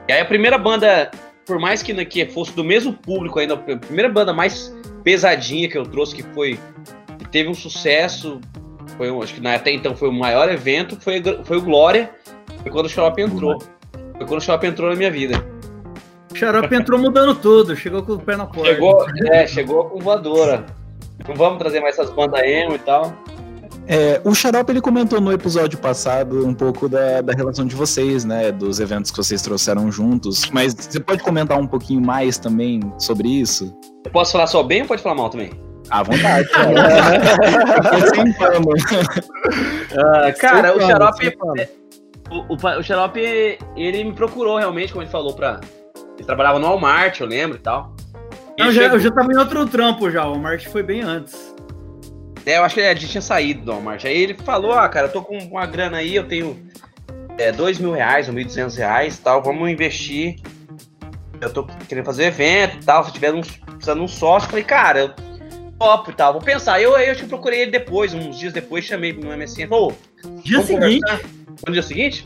E aí a primeira banda, por mais que, que fosse do mesmo público ainda, a primeira banda mais pesadinha que eu trouxe, que foi. que teve um sucesso, foi um, acho que até então foi o maior evento, foi, foi o Glória, foi quando o Xarope entrou. Foi quando o Xarope entrou na minha vida. O Xarope entrou mudando tudo, chegou com o pé na porta. Chegou, é, chegou com voadora. Não vamos trazer mais essas bandas emo e tal. É, o Xarope ele comentou no episódio passado um pouco da, da relação de vocês, né? Dos eventos que vocês trouxeram juntos. Mas você pode comentar um pouquinho mais também sobre isso? Eu posso falar só bem ou pode falar mal também? À vontade. ah, cara, o Xarope. O, o, o Xarope, ele me procurou realmente, como ele falou, pra. Ele trabalhava no Walmart, eu lembro e tal. Não, já, eu já tava em outro trampo já, o Walmart foi bem antes. É, eu acho que a gente tinha saído do Walmart. Aí ele falou, ah, cara, eu tô com uma grana aí, eu tenho é, dois mil reais ou mil duzentos reais tal, vamos investir. Eu tô querendo fazer evento e tal, se tiver um, precisando de um sócio, falei, cara, eu topo e tal, vou pensar. Eu, eu te procurei ele depois, uns dias depois, chamei no MSN, falou, dia seguinte? Conversar? No dia seguinte?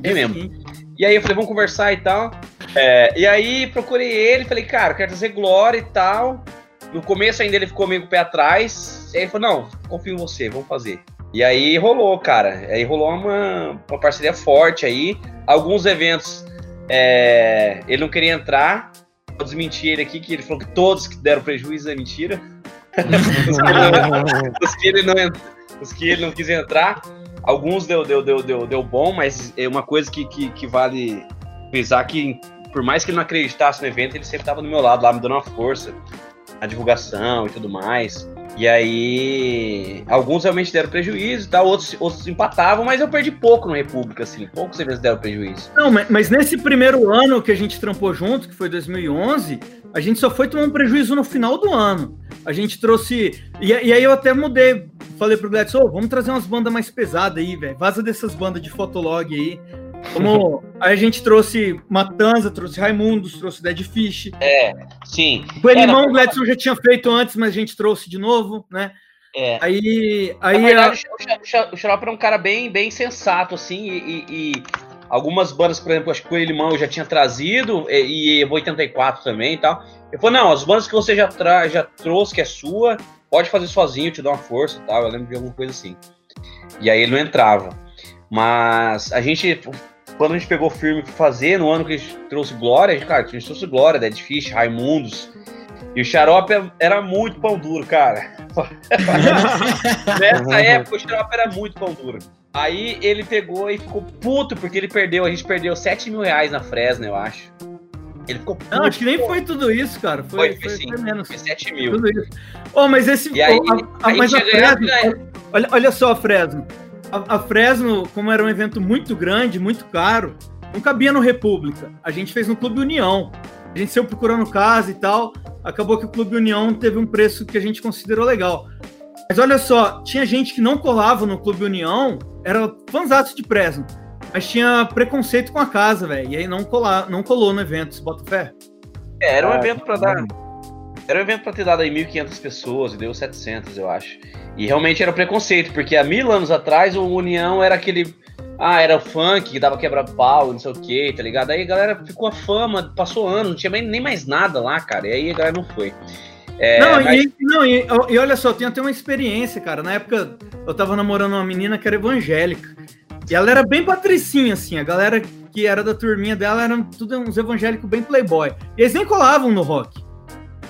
Dia é mesmo. Seguinte. E aí eu falei, vamos conversar e tal. É, e aí procurei ele, falei, cara, quero trazer Glória e tal. No começo ainda ele ficou meio com o pé atrás. E aí ele falou: não, confio em você, vamos fazer. E aí rolou, cara. Aí rolou uma, uma parceria forte aí. Alguns eventos é, ele não queria entrar. Vou desmentir ele aqui, que ele falou que todos que deram prejuízo é mentira. os, que ele não, os que ele não quis entrar. Alguns deu, deu, deu, deu, deu bom, mas é uma coisa que, que, que vale frisar que, por mais que ele não acreditasse no evento, ele sempre estava do meu lado lá, me dando uma força, a divulgação e tudo mais. E aí, alguns realmente deram prejuízo, tá? outros, outros empatavam, mas eu perdi pouco no República, assim, poucos eventos deram prejuízo. Não, mas, mas, nesse primeiro ano que a gente trampou junto, que foi 2011, a gente só foi tomando prejuízo no final do ano. A gente trouxe. E, e aí eu até mudei, falei pro Gladys, oh, vamos trazer umas bandas mais pesadas aí, velho. Vaza dessas bandas de fotolog aí. Como aí a gente trouxe Matanza, trouxe Raimundos, trouxe Dead Fish. É, sim. O Elimão o Gladson já tinha feito antes, mas a gente trouxe de novo, né? É. Aí. aí verdade, a... o Xarope era um cara bem, bem sensato, assim, e, e, algumas bandas, por exemplo, acho que o Elimão eu já tinha trazido, e, e 84 também e tal. Ele falou: não, as bandas que você já, tra já trouxe, que é sua, pode fazer sozinho, te dá uma força e tal. Eu lembro de alguma coisa assim. E aí ele não entrava. Mas a gente quando a gente pegou firme pra fazer, no ano que a gente trouxe Glória, a gente, cara, a gente trouxe Glória, Dead Fish, Raimundos. E o xarope era muito pão duro, cara. Nessa época, o xarope era muito pão duro. Aí ele pegou e ficou puto, porque ele perdeu. A gente perdeu 7 mil reais na Fresno, eu acho. Ele ficou puto. Não, acho que nem foi tudo isso, cara. Foi, foi, foi, sim, foi menos. Foi 7 mil. Tudo isso. Oh, mas esse. E aí, a, a, mas a Fresno. Olha, olha só, Fresno a, a, Fresno, como era um evento muito grande, muito caro, não cabia no República. A gente fez no Clube União. A gente saiu procurando casa e tal. Acabou que o Clube União teve um preço que a gente considerou legal. Mas olha só, tinha gente que não colava no Clube União, era fãzato de Fresno, mas tinha preconceito com a casa, velho. E aí não, colar, não colou no evento, bota fé. É, era um ah, evento para dar. Era um evento para ter dado aí 1.500 pessoas e deu 700, eu acho. E realmente era preconceito, porque há mil anos atrás o União era aquele. Ah, era o funk que dava quebra-pau, não sei o que, tá ligado? Aí a galera ficou a fama, passou ano, não tinha nem mais nada lá, cara. E aí a galera não foi. É, não, mas... e, não e, e, olha só, tem até uma experiência, cara. Na época eu tava namorando uma menina que era evangélica. E ela era bem patricinha, assim. A galera que era da turminha dela eram tudo uns evangélicos bem playboy. E eles nem colavam no rock.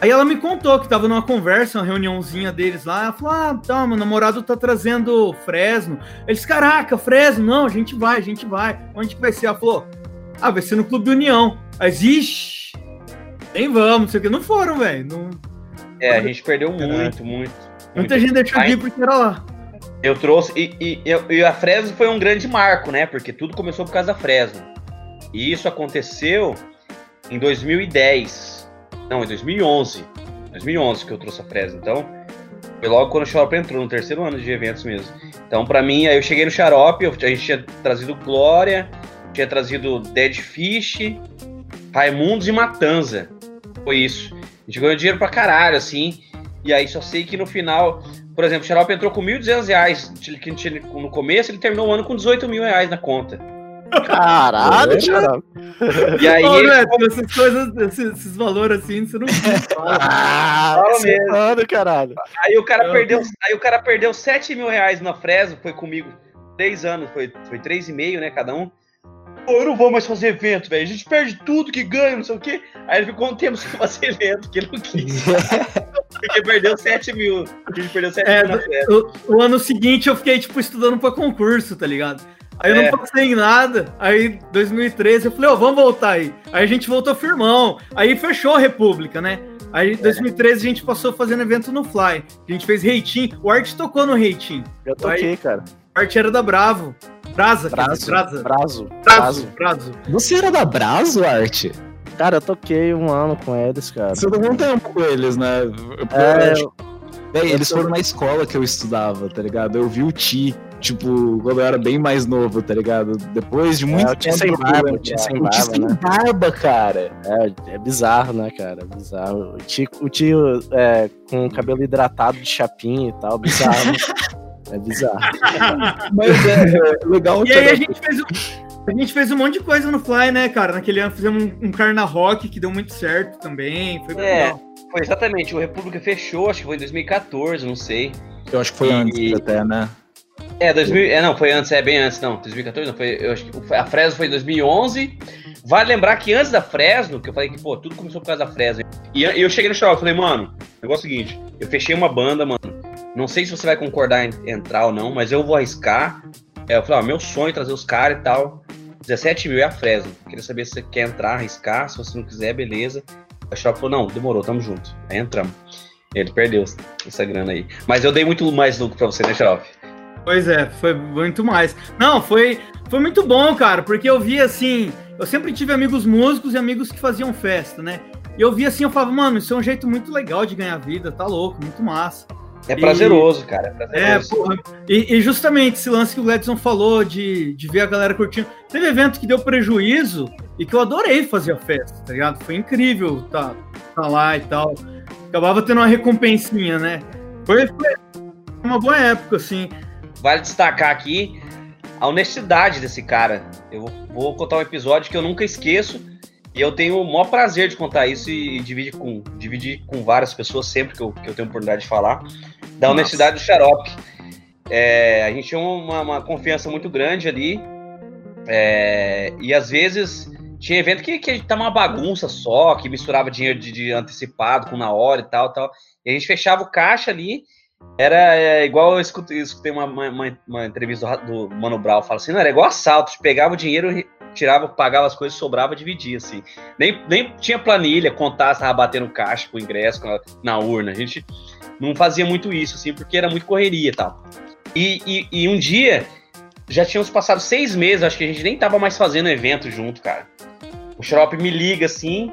Aí ela me contou que tava numa conversa, uma reuniãozinha deles lá. Ela falou: Ah, tá, meu namorado tá trazendo Fresno. Eles, caraca, Fresno, não, a gente vai, a gente vai. Onde que vai ser? Ela falou: Ah, vai ser no Clube União. Mas, ixi, nem vamos, não sei o que. Não foram, velho. Não... É, a gente perdeu muito, muito. Muita gente deixou de ir porque era lá. Eu trouxe. E, e, e, a Fresno foi um grande marco, né? Porque tudo começou por causa da Fresno. E isso aconteceu em 2010 não, em 2011. 2011 que eu trouxe a Fresno. Então, foi logo quando o Xarope entrou, no terceiro ano de eventos mesmo. Então, para mim, aí eu cheguei no Xarope, a gente tinha trazido Glória, tinha trazido Dead Fish, Raimundos e Matanza. Foi isso. A gente ganhou dinheiro pra caralho, assim. E aí só sei que no final, por exemplo, o Xarope entrou com 1.200 reais no começo, ele terminou o ano com 18 mil reais na conta. Caralho, cara. E aí. Ô, Neto, essas coisas, esses, esses, valores assim, você não ah, fala mesmo. caralho. Aí o cara perdeu, aí o cara perdeu 7 mil reais na Fresno, foi comigo. Três anos, foi, foi três e meio, né, cada um. Pô, eu não vou mais fazer evento, velho. A gente perde tudo que ganha, não sei o quê. Aí ele ficou um tempo sem fazer evento, que ele não quis. Porque perdeu 7 mil. A gente perdeu 7 é, mil na o, o ano seguinte eu fiquei, tipo, estudando pra concurso, tá ligado? Aí eu é. não passei em nada. Aí, 2013, eu falei, ó, oh, vamos voltar aí. Aí a gente voltou firmão. Aí fechou a República, né? Aí, em 2013, a gente passou fazendo evento no Fly. A gente fez Reitim. O Art tocou no Reitim. Eu toquei, aí, cara. O Art era da Bravo. Brasa, Brazo. Brasa. Brazo. Brazo. Brazo. Você era da Brazo, Art? Cara, eu toquei um ano com eles, cara. Você deu um tempo com eles, né? É, eu... Véi, eles foram na escola que eu estudava, tá ligado? Eu vi o Ti tipo, quando eu era bem mais novo, tá ligado? Depois de é, muito é, tempo. Sem barba, eu tinha sem barba, sem né? barba, cara. É, é bizarro, né, cara? É bizarro. O tio, o tio é, com o cabelo hidratado de chapinha e tal, bizarro. é bizarro. Mas é, é legal. E aí a gente fez A gente fez um monte de coisa no Fly, né, cara? Naquele ano fizemos um, um Carna Rock que deu muito certo também. Foi é, legal. Foi exatamente. O República fechou, acho que foi em 2014, não sei. Eu acho que foi e... antes até, né? É, 2000, é, não, foi antes, é bem antes, não, 2014, não, foi, eu acho que a Fresno foi em 2011. Vale lembrar que antes da Fresno, que eu falei que, pô, tudo começou por causa da Fresno. E eu cheguei no show falei, mano, negócio é o seguinte, eu fechei uma banda, mano, não sei se você vai concordar em entrar ou não, mas eu vou arriscar. É, eu falei, ó, meu sonho é trazer os caras e tal. 17 mil é a Fresno. Queria saber se você quer entrar, arriscar, se você não quiser, beleza. A Xarope falou, não, demorou, tamo junto. Aí entramos. Ele perdeu essa grana aí. Mas eu dei muito mais lucro pra você, né, Xarope? Pois é, foi muito mais. Não, foi, foi muito bom, cara, porque eu vi assim. Eu sempre tive amigos músicos e amigos que faziam festa, né? E eu vi assim, eu falava, mano, isso é um jeito muito legal de ganhar vida, tá louco, muito massa. É prazeroso, e, cara. É, prazeroso. é porra, e, e, justamente esse lance que o Gladson falou de, de ver a galera curtindo. Teve evento que deu prejuízo e que eu adorei fazer a festa, tá ligado? Foi incrível tá, tá lá e tal. Acabava tendo uma recompensinha, né? Foi, foi uma boa época, assim. Vale destacar aqui a honestidade desse cara. Eu vou contar um episódio que eu nunca esqueço. E eu tenho o maior prazer de contar isso e dividir com, dividir com várias pessoas sempre que eu, que eu tenho oportunidade de falar. Da honestidade do xarope. É, a gente tinha uma, uma, confiança muito grande ali. É, e às vezes tinha evento que, que tá uma bagunça só, que misturava dinheiro de, de, antecipado com na hora e tal, tal. E a gente fechava o caixa ali era é, igual eu escutei, escutei uma, uma, uma, entrevista do, do Mano Brown, fala assim, não, era igual assalto, pegava o dinheiro, tirava, pagava as coisas, sobrava, dividia, assim. Nem, nem tinha planilha, contar se tava batendo caixa com o ingresso na urna. A gente não fazia muito isso, assim, porque era muito correria e tal. E, e, um dia, já tínhamos passado seis meses, acho que a gente nem tava mais fazendo evento junto, cara. O Xarope me liga assim,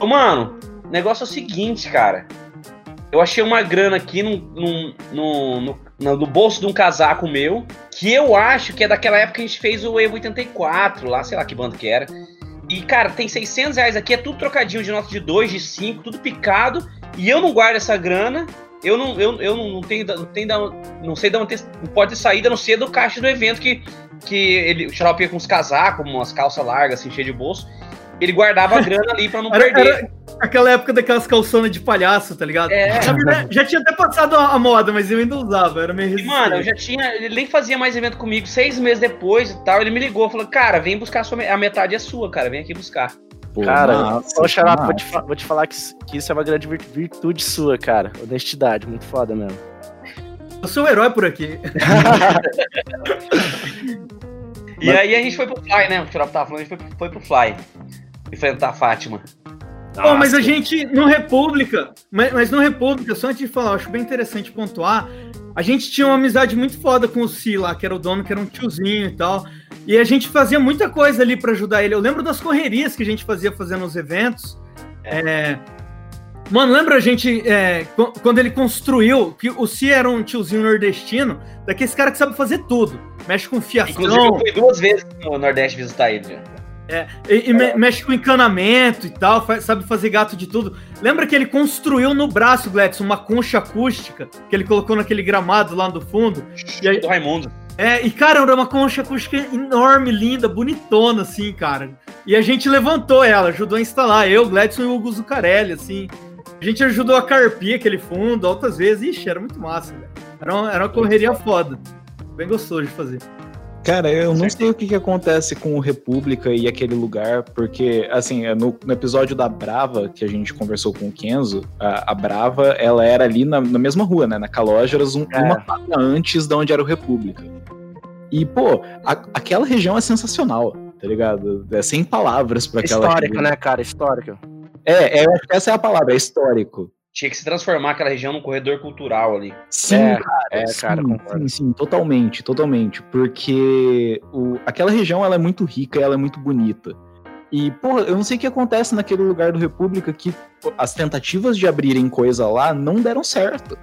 mano, o negócio é o seguinte, cara eu achei uma grana aqui no, no, no, no, no, bolso de um casaco meu, que eu acho que é daquela época que a gente fez o Evo 84, lá, sei lá que bando que era. E, cara, tem 600 reais aqui, é tudo trocadinho de nota de 2, de 5, tudo picado, e eu não guardo essa grana, eu não, eu, eu não tenho, não, tenho, não sei de onde pode ter saída, a não ser do caixa do evento que, que ele, o xarope ia com uns casacos, umas calças largas, assim, cheio de bolso ele guardava a grana ali pra não era, perder. Era aquela época daquelas calçonas de palhaço, tá ligado? É. Já tinha até passado a, moda, mas eu ainda usava, era meio e, Mano, eu já tinha. Ele nem fazia mais evento comigo, seis meses depois e tal. Ele me ligou, falou: Cara, vem buscar a, sua, a metade é sua, cara, vem aqui buscar. Pô, cara, ô, Xarapa, vou te, vou te falar que, que isso é uma grande virtude sua, cara. Honestidade, muito foda mesmo. Eu sou o um herói por aqui. e mas... aí a gente foi pro Fly, né? O Xarapa tava falando, a gente foi, foi pro Fly enfrentar a Fátima. Bom, mas a gente, no República, mas, mas no República, só antes de falar, acho bem interessante pontuar, a gente tinha uma amizade muito foda com o Si lá, que era o dono, que era um tiozinho e tal. E a gente fazia muita coisa ali para ajudar ele. Eu lembro das correrias que a gente fazia fazendo os eventos. É... Mano, lembra a gente é, quando ele construiu, que o Si era um tiozinho nordestino, daqueles cara que sabe fazer tudo. Mexe com fiação. Inclusive, eu fui duas vezes no Nordeste visitar ele já. É, e, e me, mexe com encanamento e tal, faz, sabe fazer gato de tudo. Lembra que ele construiu no braço, Gladson, uma concha acústica que ele colocou naquele gramado lá no fundo? E aí, do Raimundo. É, e cara, era uma concha acústica enorme, linda, bonitona, assim, cara. E a gente levantou ela, ajudou a instalar. Eu, Gladson e o Hugo Zucarelli, assim. A gente ajudou a carpir aquele fundo altas vezes. Ixi, era muito massa, velho. Era uma, era uma correria foda. Bem gostoso de fazer. Cara, eu não sei o que, que acontece com o República e aquele lugar, porque, assim, é no, no, episódio da Brava, que a gente conversou com o Kenzo, a, a Brava, ela era ali na, na, mesma rua, né? Na Calógeras, um, é. uma quadra antes de onde era o República. E, pô, a, aquela região é sensacional, tá ligado? É sem palavras para aquela Histórico, região. né, cara? Histórico. É, é, essa é a palavra, é histórico tinha que se transformar aquela região num corredor cultural ali. Sim, é, cara, é, sim, cara, sim, sim, totalmente, totalmente, porque o, aquela região ela é muito rica, ela é muito bonita. E, porra, eu não sei o que acontece naquele lugar do República que as tentativas de abrirem coisa lá não deram certo.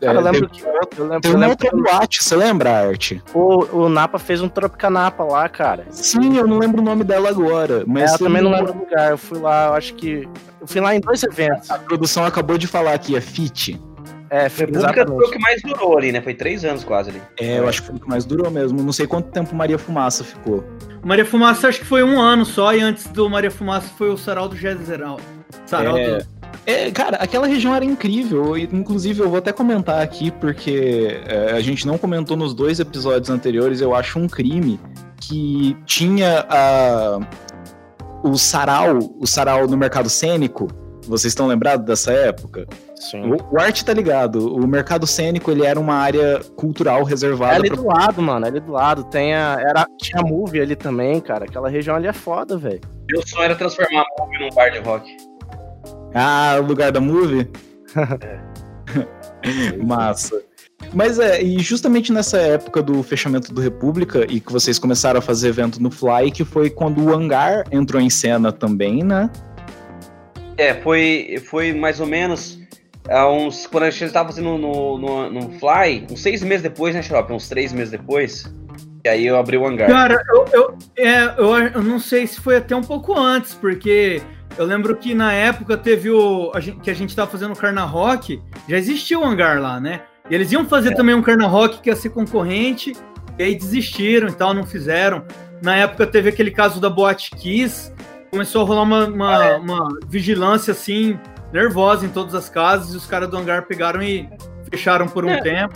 Cara, é, eu lembro que. Eu lembro, tem uma outra boate, você lembra, Arte? O, o Napa fez um Tropicanapa lá, cara. Sim, eu não lembro o nome dela agora. Mas é, eu também não lembro o lugar. Eu fui lá, eu acho que. Eu fui lá em dois eventos. A produção acabou de falar aqui, é FIT. É, foi o que mais durou ali, né? Foi três anos quase ali. É, eu acho que foi o que mais durou mesmo. Não sei quanto tempo Maria Fumaça ficou. Maria Fumaça acho que foi um ano só, e antes do Maria Fumaça foi o Sarau do Geral. Sarau é, do... É, cara, aquela região era incrível. Inclusive, eu vou até comentar aqui, porque é, a gente não comentou nos dois episódios anteriores. Eu acho um crime que tinha a, o sarau, o sarau no mercado cênico. Vocês estão lembrados dessa época? Sim. O, o Art tá ligado. O mercado cênico ele era uma área cultural reservada. É ali pra... do lado, mano. Ali do lado. Tem a, era, tinha a Move ali também, cara. Aquela região ali é foda, velho. Meu sonho era transformar a Move num bar de rock. Ah, o lugar da Move? Massa. Mas é, e justamente nessa época do fechamento do República e que vocês começaram a fazer evento no Fly, que foi quando o Hangar entrou em cena também, né? É, foi, foi mais ou menos há uns. Quando a gente estava fazendo no, no, no Fly, uns seis meses depois, né, Xarope? Uns três meses depois. E aí eu abri o hangar. Cara, eu, eu, é, eu, eu não sei se foi até um pouco antes, porque eu lembro que na época teve o. A gente, que a gente tava fazendo o Carna Rock, já existia o hangar lá, né? E eles iam fazer é. também um Carna Rock que ia ser concorrente, e aí desistiram e tal, não fizeram. Na época teve aquele caso da Boate Kiss, começou a rolar uma, uma, ah, é. uma vigilância assim, nervosa em todas as casas, e os caras do hangar pegaram e fecharam por um é, tempo.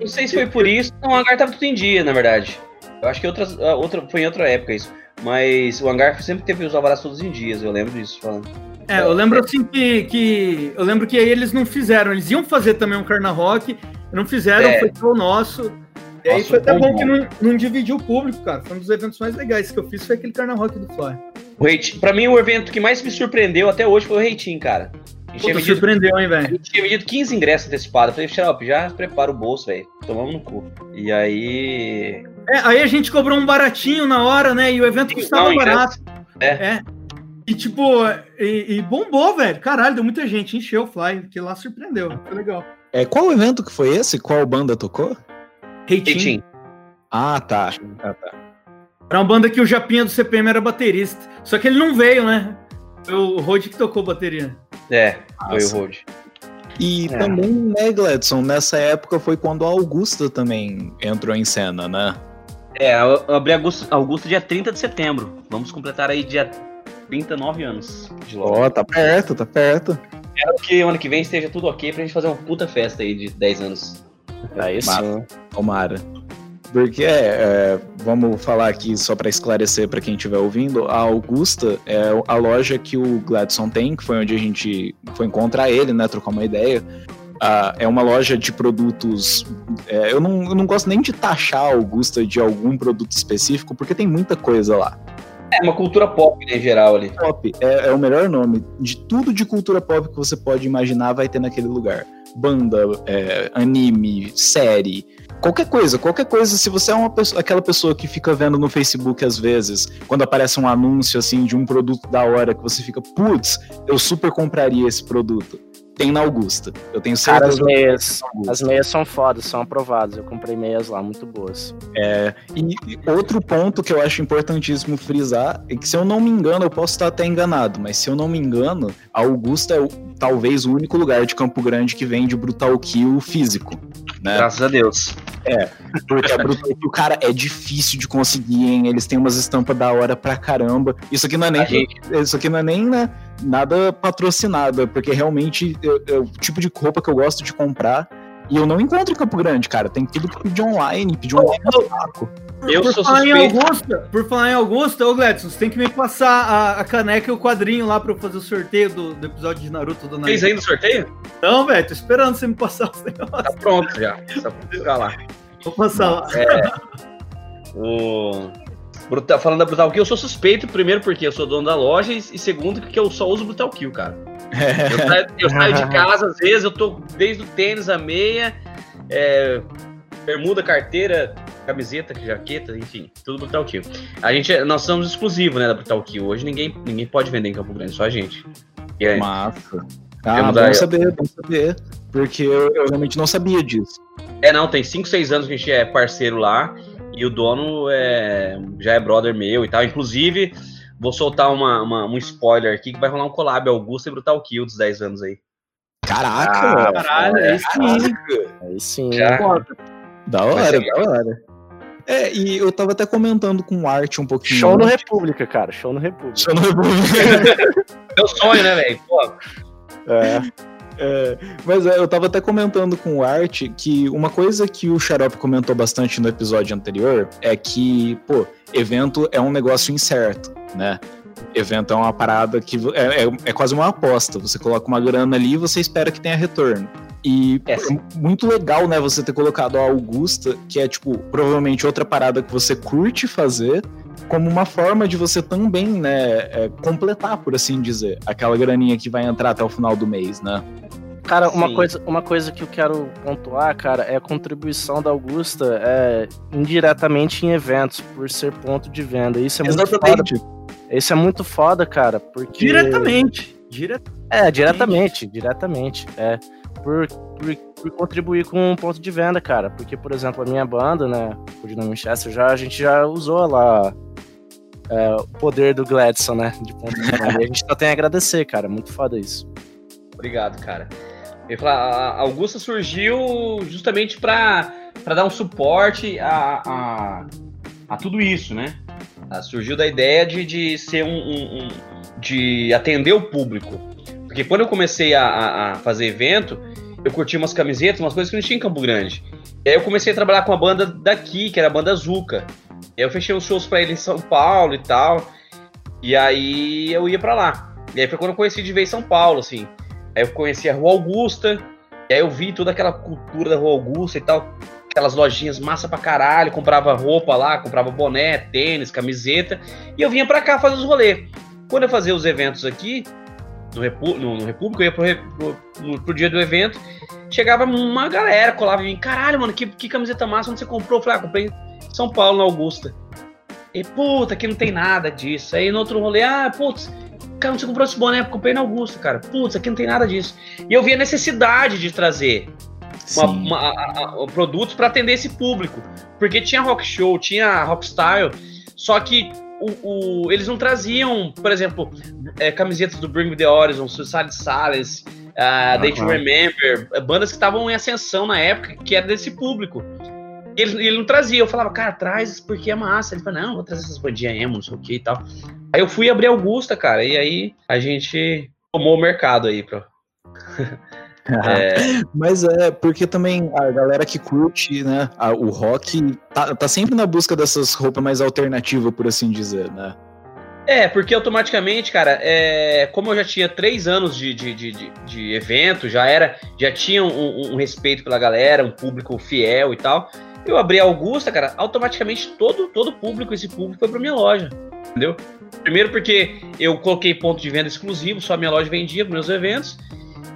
Não sei se foi por isso. Não, o hangar tava tudo em dia, na verdade. Eu acho que outras, outra, foi em outra época isso. Mas o hangar sempre teve os alvarás todos em dias, eu lembro disso falando. É, eu lembro assim que, que. Eu lembro que aí eles não fizeram. Eles iam fazer também um Carna Rock, não fizeram, é. foi o nosso. E aí foi até bom, bom que não, não dividiu o público, cara. Foi um dos eventos mais legais que eu fiz, foi aquele Carna Rock do Fly. O Reitin, pra mim, o evento que mais me surpreendeu até hoje foi o Reitin, cara. A gente vendido, surpreendeu, hein, velho? Tinha vendido 15 ingressos antecipados. Eu falei, Xarope, já prepara o bolso, velho. Tomamos no cu. E aí. É, aí a gente cobrou um baratinho na hora, né? E o evento Sim, custava não, barato. É. é. E tipo, e, e bombou, velho. Caralho, deu muita gente, encheu o Fly, que lá surpreendeu. Foi legal. É, qual evento que foi esse? Qual banda tocou? Reitinho. Ah, tá. Ah, tá. Era uma banda que o Japinha do CPM era baterista. Só que ele não veio, né? Foi o Rod que tocou bateria. É, foi o Rod. E é. também, né, Gladson, nessa época foi quando a Augusta também entrou em cena, né? É, eu abri Augusta, Augusta dia 30 de setembro. Vamos completar aí dia 39 anos de Ó, oh, tá perto, tá perto. Quero que ano que vem esteja tudo ok pra gente fazer uma puta festa aí de 10 anos. Aí sim. Tomara. Porque, é, é, vamos falar aqui só para esclarecer para quem estiver ouvindo, a Augusta é a loja que o Gladson tem, que foi onde a gente foi encontrar ele, né, trocar uma ideia. Ah, é uma loja de produtos. É, eu, não, eu não gosto nem de taxar a Augusta de algum produto específico, porque tem muita coisa lá. É uma cultura pop, né, em geral ali. Pop é, é, o melhor nome. De tudo de cultura pop que você pode imaginar vai ter naquele lugar. Banda, é, anime, série, Qualquer coisa, qualquer coisa, se você é uma pessoa, aquela pessoa que fica vendo no Facebook às vezes, quando aparece um anúncio assim de um produto da hora que você fica, putz, eu super compraria esse produto. Tem na Augusta. Eu tenho certeza. Cara, as meias, as meias são fodas, são aprovadas. Eu comprei meias lá, muito boas. É, e outro ponto que eu acho importantíssimo frisar é que, se eu não me engano, eu posso estar até enganado, mas se eu não me engano, a Augusta é o, talvez o único lugar de Campo Grande que vende Brutal Kill físico. Né? Graças a Deus. É, porque a Brutal Kill, cara, é difícil de conseguir, hein? Eles têm umas estampas da hora pra caramba. Isso aqui não é nem, gente... isso aqui não é nem né, nada patrocinado, porque realmente é, o tipo de roupa que eu gosto de comprar. E eu não encontro em Campo Grande, cara. Tem tudo que pedir online, pedir online no saco. Eu por sou falar suspeito. em Augusta, por falar em Augusta, ô Gledson, você tem que me passar a, a, caneca e o quadrinho lá pra eu fazer o sorteio do, do episódio de Naruto do Naruto. Fez ainda o sorteio? Não, velho, tô esperando você me passar os negócios. Tá pronto já. Só pra lá. Vou passar lá. É. O. Brutal, falando da Brutal Kill, eu sou suspeito, primeiro porque eu sou dono da loja, e, e segundo porque eu só uso Brutal Kill, cara. Eu saio, eu saio, de casa, às vezes, eu tô desde o tênis, a meia, é, bermuda, carteira, camiseta, jaqueta, enfim, tudo Brutal Kill. A gente, nós somos exclusivos, né, da Brutal Kill. Hoje ninguém, ninguém pode vender em Campo Grande, só a gente. E aí, Massa. Ah, bom saber, bom saber. Porque eu, eu, realmente não sabia disso. É, não, tem 5, 6 anos que a gente é parceiro lá. E o dono é, já é brother meu e tal. Inclusive, vou soltar uma, uma, um spoiler aqui que vai rolar um collab Augusto e Brutal Kill dos 10 anos aí. Caraca! Ah, caralho, é, aí sim. Aí sim. Da hora, da hora. É, e eu tava até comentando com o Art um pouquinho. Show no República, cara. Show no República. Show no República. Meu sonho, né, velho? Pô. É. É, mas é, eu tava até comentando com o Art que uma coisa que o Xarope comentou bastante no episódio anterior é que, pô, evento é um negócio incerto, né? Evento é uma parada que é, é, é quase uma aposta. Você coloca uma grana ali e você espera que tenha retorno. E é. é muito legal, né, você ter colocado a Augusta, que é, tipo, provavelmente outra parada que você curte fazer, como uma forma de você também, né, é, completar, por assim dizer, aquela graninha que vai entrar até o final do mês, né? Cara, uma coisa, uma coisa que eu quero pontuar, cara, é a contribuição da Augusta é, indiretamente em eventos, por ser ponto de venda. Isso é Exatamente. muito foda. Isso é muito foda, cara, porque... Diretamente. É, diretamente, diretamente. É por, por, por, contribuir com um ponto de venda, cara. Porque, por exemplo, a minha banda, né, o Dynamo Winchester, já, a gente já usou lá é, o poder do Gladson, né, de ponto de venda. e a gente só tem a agradecer, cara. Muito foda isso. Obrigado, cara. Eu falar, a Augusta surgiu justamente para dar um suporte a, a, a, tudo isso, né? Surgiu da ideia de, de ser um, um, um de atender o público. Porque quando eu comecei a, a, fazer evento, eu curti umas camisetas, umas coisas que não tinha em Campo Grande. E aí eu comecei a trabalhar com a banda daqui, que era a banda Zuka. E aí eu fechei uns shows pra ele em São Paulo e tal. E aí eu ia para lá. E aí foi quando eu conheci de vez São Paulo, assim. Aí eu conheci a Rua Augusta. E aí eu vi toda aquela cultura da Rua Augusta e tal. Aquelas lojinhas massa pra caralho. Comprava roupa lá, comprava boné, tênis, camiseta. E eu vinha pra cá fazer os rolês. Quando eu fazia os eventos aqui, no, Repu no, no República, eu ia pro, pro, pro, dia do evento, chegava uma galera, colava em mim, caralho, mano, que, que camiseta massa, onde você comprou? Eu falei, ah, comprei em São Paulo, na Augusta. E, puta, aqui não tem nada disso. Aí no outro rolê, ah, putz, cara, onde você comprou esse boné? Eu comprei na Augusta, cara. Putz, aqui não tem nada disso. E eu vi a necessidade de trazer uma, uma, a, a, produtos para atender esse público. Porque tinha rock show, tinha rock style, só que o, o, eles não traziam, por exemplo, é, camisetas do Bring Me The Horizon, Suicide Silence, uh, Day to Remember, bandas que estavam em ascensão na época, que era desse público. Ele, ele não trazia, eu falava, cara, traz porque é massa. Ele falou, não, vou trazer essas bandinhas emo, não sei o que e tal. Aí eu fui abrir Augusta, cara, e aí a gente tomou o mercado aí pra. É... Mas é, porque também a galera que curte, né, a, o rock tá, tá sempre na busca dessas roupas mais alternativas, por assim dizer, né? É, porque automaticamente, cara, é, como eu já tinha três anos de, de, de, de, evento, já era, já tinha um, um, respeito pela galera, um público fiel e tal. Eu abri a Augusta, cara, automaticamente todo todo público, esse público foi pra minha loja, entendeu? Primeiro porque eu coloquei ponto de venda exclusivo, só a minha loja vendia para meus eventos.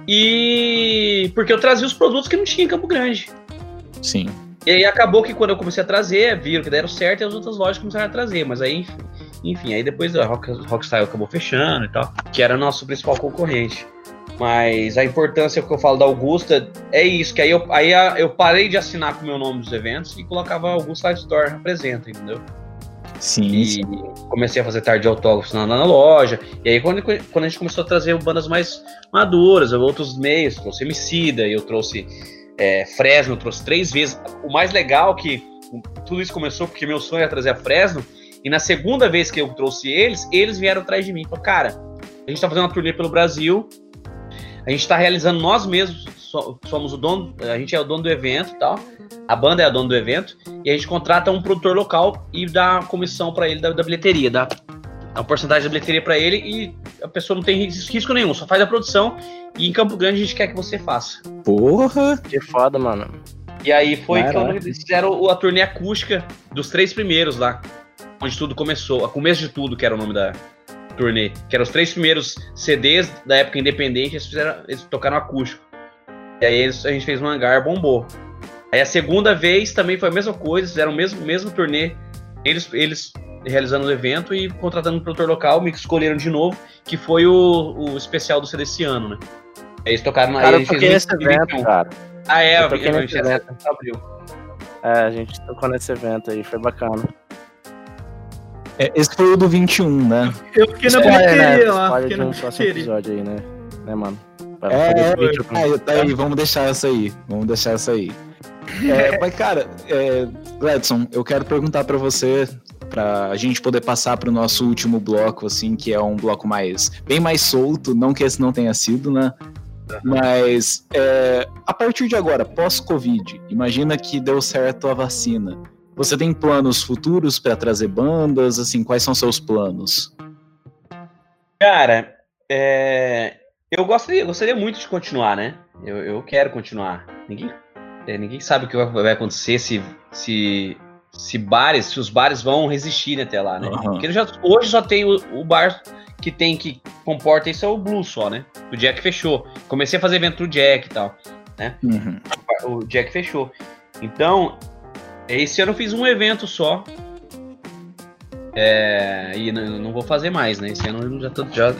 E porque eu trazia os produtos que não tinha em Campo Grande. Sim. E aí acabou que quando eu comecei a trazer, viram que deram certo e as outras lojas começaram a trazer. Mas aí, enfim, aí depois a Rock, Rockstyle acabou fechando e tal, que era nosso principal concorrente. Mas a importância que eu falo da Augusta é isso, que aí eu, aí eu parei de assinar com o meu nome dos eventos e colocava Augusta Live Store apresenta, entendeu? Sim, e sim. comecei a fazer tarde de autógrafos na, na, loja. E aí, quando, quando a gente começou a trazer bandas mais maduras, outros meios, trouxe Emicida, eu trouxe é, Fresno, eu trouxe três vezes. O mais legal é que tudo isso começou porque meu sonho era trazer a Fresno. E na segunda vez que eu trouxe eles, eles vieram atrás de mim. Falaram, cara, a gente tá fazendo uma turnê pelo Brasil, a gente tá realizando nós mesmos, somos o dono, a gente é o dono do evento e tal a banda é a dona do evento, e a gente contrata um produtor local e dá comissão para ele da, da, bilheteria, dá uma porcentagem da bilheteria para ele e a pessoa não tem risco nenhum, só faz a produção e em Campo Grande a gente quer que você faça. Porra! Que foda, mano. E aí foi Caraca. quando eles fizeram a turnê acústica dos três primeiros lá, onde tudo começou, a começo de tudo, que era o nome da turnê, que eram os três primeiros CDs da época independente, eles, fizeram, eles tocaram acústico. E aí a gente fez um hangar, bombou. Aí a segunda vez também foi a mesma coisa, fizeram o mesmo, mesmo turnê, eles, eles realizando o evento e contratando um produtor local, me escolheram de novo, que foi o, o especial do CD desse ano, né? Aí eles tocaram na Cara, eu toquei nesse evento, cara. Ah, é, eu toquei eu, nesse evento. Abril. É, a gente tocou nesse evento aí, foi bacana. É, esse foi o do 21, né? Eu fiquei na bilheteria né? lá. Fiquei no próximo episódio aí, né? Né, mano? É, é, tá aí, vamos deixar essa aí. Vamos deixar essa aí. É, mas, cara, é, Gladson, eu quero perguntar para você, para a gente poder passar para o nosso último bloco, assim, que é um bloco mais bem mais solto, não que esse não tenha sido, né? Mas é, a partir de agora, pós-Covid, imagina que deu certo a vacina. Você tem planos futuros para trazer bandas? Assim, quais são seus planos? Cara, é, eu gostaria, gostaria muito de continuar, né? Eu, eu quero continuar. Ninguém, é, ninguém sabe o que vai acontecer se, se, se bares, se os bares vão resistir até lá, né? Uhum. Porque já, hoje só tem o, o, bar que tem que comporta isso é o Blue só, né? O Jack fechou. Comecei a fazer evento pro Jack e tal, né? Uhum. O Jack fechou. Então, esse ano eu fiz um evento só. É, e não, não, vou fazer mais, né? Esse ano eu já, já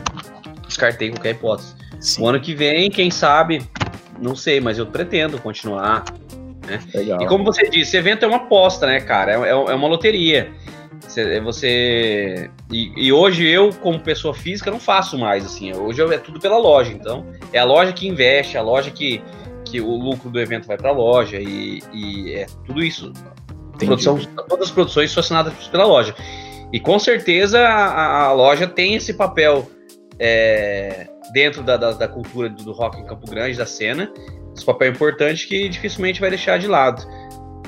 descartei qualquer hipótese. Sim. O ano que vem, quem sabe, não sei, mas eu pretendo continuar. Né? Legal. E como você disse, evento é uma aposta, né, cara? É, é, é uma loteria. Você, você e, e, hoje eu, como pessoa física, não faço mais assim. Hoje é tudo pela loja. Então, é a loja que investe, a loja que, que o lucro do evento vai para a loja e, e, é tudo isso. Produção, todas as produções são assinadas pela loja. E com certeza a, a loja tem esse papel é, dentro da, da, da, cultura do, do, rock em Campo Grande, da cena, esse papel importante que dificilmente vai deixar de lado.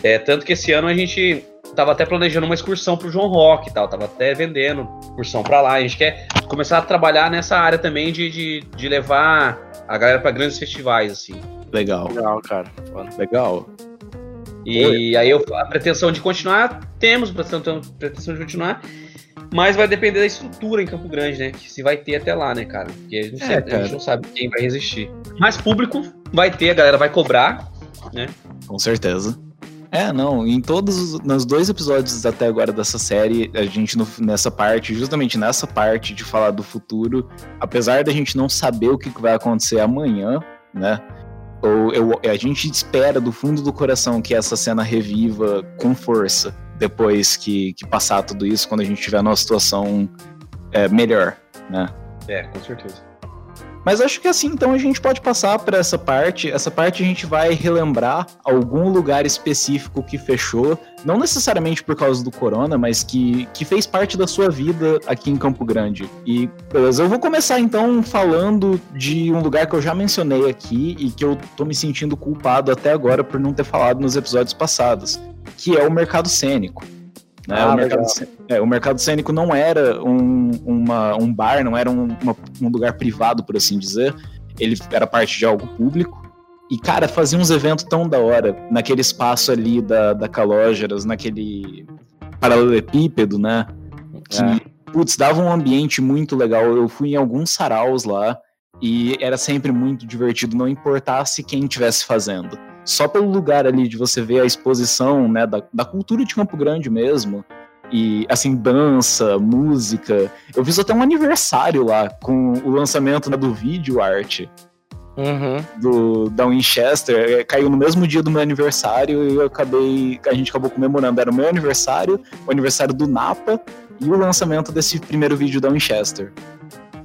É, tanto que esse ano a gente tava até planejando uma excursão pro João Rock e tal, tava até vendendo excursão para lá. A gente quer começar a trabalhar nessa área também de, de, de levar a galera para grandes festivais, assim. Legal. Legal, cara. Legal. E Oi. aí eu, a pretensão de continuar, temos pretensão, pretensão de continuar, mas vai depender da estrutura em Campo Grande, né? Que se vai ter até lá, né, cara? Porque a gente, é, a gente não sabe quem vai resistir. Mas público vai ter, a galera vai cobrar, né? Com certeza. É, não, em todos, nos dois episódios até agora dessa série, a gente no, nessa parte, justamente nessa parte de falar do futuro, apesar da gente não saber o que vai acontecer amanhã, né? Ou eu, a gente espera do fundo do coração que essa cena reviva com força depois que, que passar tudo isso, quando a gente tiver numa situação é, melhor, né? É, com certeza. Mas acho que assim, então a gente pode passar para essa parte. Essa parte a gente vai relembrar algum lugar específico que fechou, não necessariamente por causa do corona, mas que, que fez parte da sua vida aqui em Campo Grande. E beleza, eu vou começar então falando de um lugar que eu já mencionei aqui e que eu tô me sentindo culpado até agora por não ter falado nos episódios passados, que é o mercado cênico. Né? Ah, o, mercado, é, o, mercado, cênico não era um, uma, um bar, não era um, uma, um lugar privado, por assim dizer. Ele era parte de algo público. E, cara, fazia uns eventos tão da hora, naquele espaço ali da, da Calógeras, naquele paralelepípedo, né? Que, é. putz, dava um ambiente muito legal. Eu fui em alguns saraus lá e era sempre muito divertido, não importasse quem estivesse fazendo só pelo lugar ali de você ver a exposição né, da, da cultura de Campo Grande mesmo, e assim, dança, música. Eu fiz até um aniversário lá com o lançamento né, do vídeo arte. Uhum. Do, da Winchester, é, caiu no mesmo dia do meu aniversário e eu acabei. A gente acabou comemorando. Era o meu aniversário, o aniversário do Napa e o lançamento desse primeiro vídeo da Winchester.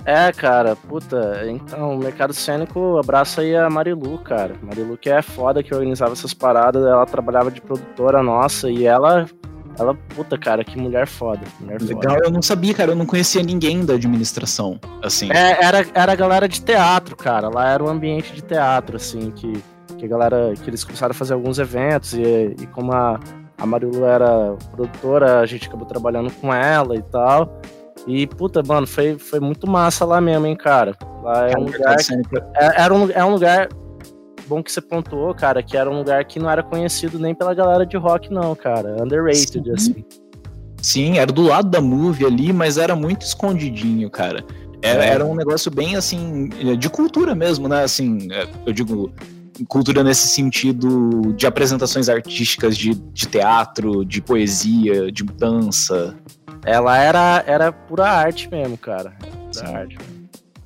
É, cara, puta, então, o mercado cênico abraça aí a Marilu, cara. Marilu que é foda que organizava essas paradas, ela trabalhava de produtora nossa e ela ela, puta, cara, que mulher foda. Mulher Legal, foda. eu não sabia, cara, eu não conhecia ninguém da administração, assim. É, era, era a galera de teatro, cara. Lá era o um ambiente de teatro, assim, que, que a galera, que eles começaram a fazer alguns eventos e, e como a, a Marilu era produtora, a gente acabou trabalhando com ela e tal. E, puta, mano, foi, foi muito massa lá mesmo, hein, cara. Lá é um lugar. Que, é, era um, é um lugar bom que você pontuou, cara, que era um lugar que não era conhecido nem pela galera de rock, não, cara. Underrated, Sim. assim. Sim, era do lado da movie ali, mas era muito escondidinho, cara. Era, é. era um negócio bem assim, de cultura mesmo, né? Assim, é, eu digo, cultura nesse sentido de apresentações artísticas de, de teatro, de poesia, de dança. Ela era, era pura arte mesmo, cara. Pura arte.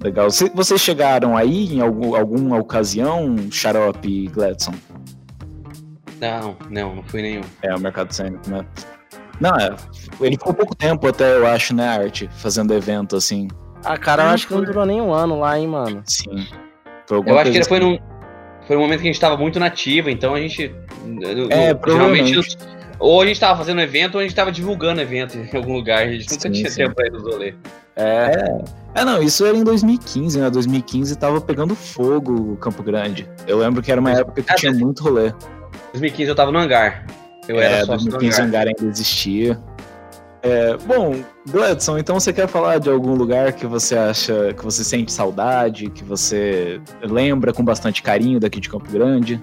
Legal. Vocês chegaram aí em algum, alguma ocasião, Xarope e Gladson? Não, não, não fui nenhum. É, o mercado cênico, né? Não, é, ele ficou pouco tempo até, eu acho, né, Arte, fazendo evento assim. Ah, cara, eu acho que não durou nem um ano lá, hein, mano. Sim. Eu acho que ele foi num, foi um momento que a gente tava muito nativa, então a gente. É, geralmente ou a gente tava fazendo evento ou a gente tava divulgando evento em algum lugar. A gente nunca sim, tinha sim. tempo pra ir nos rolê. É. é. É, não, isso era em 2015, né? 2015 tava pegando fogo o Campo Grande. Eu lembro que era uma época que tinha muito rolê. 2015 eu tava no hangar. Eu é, era só 2015 o hangar ainda existia. É, bom, Gladson, então você quer falar de algum lugar que você acha que você sente saudade, que você lembra com bastante carinho daqui de Campo Grande?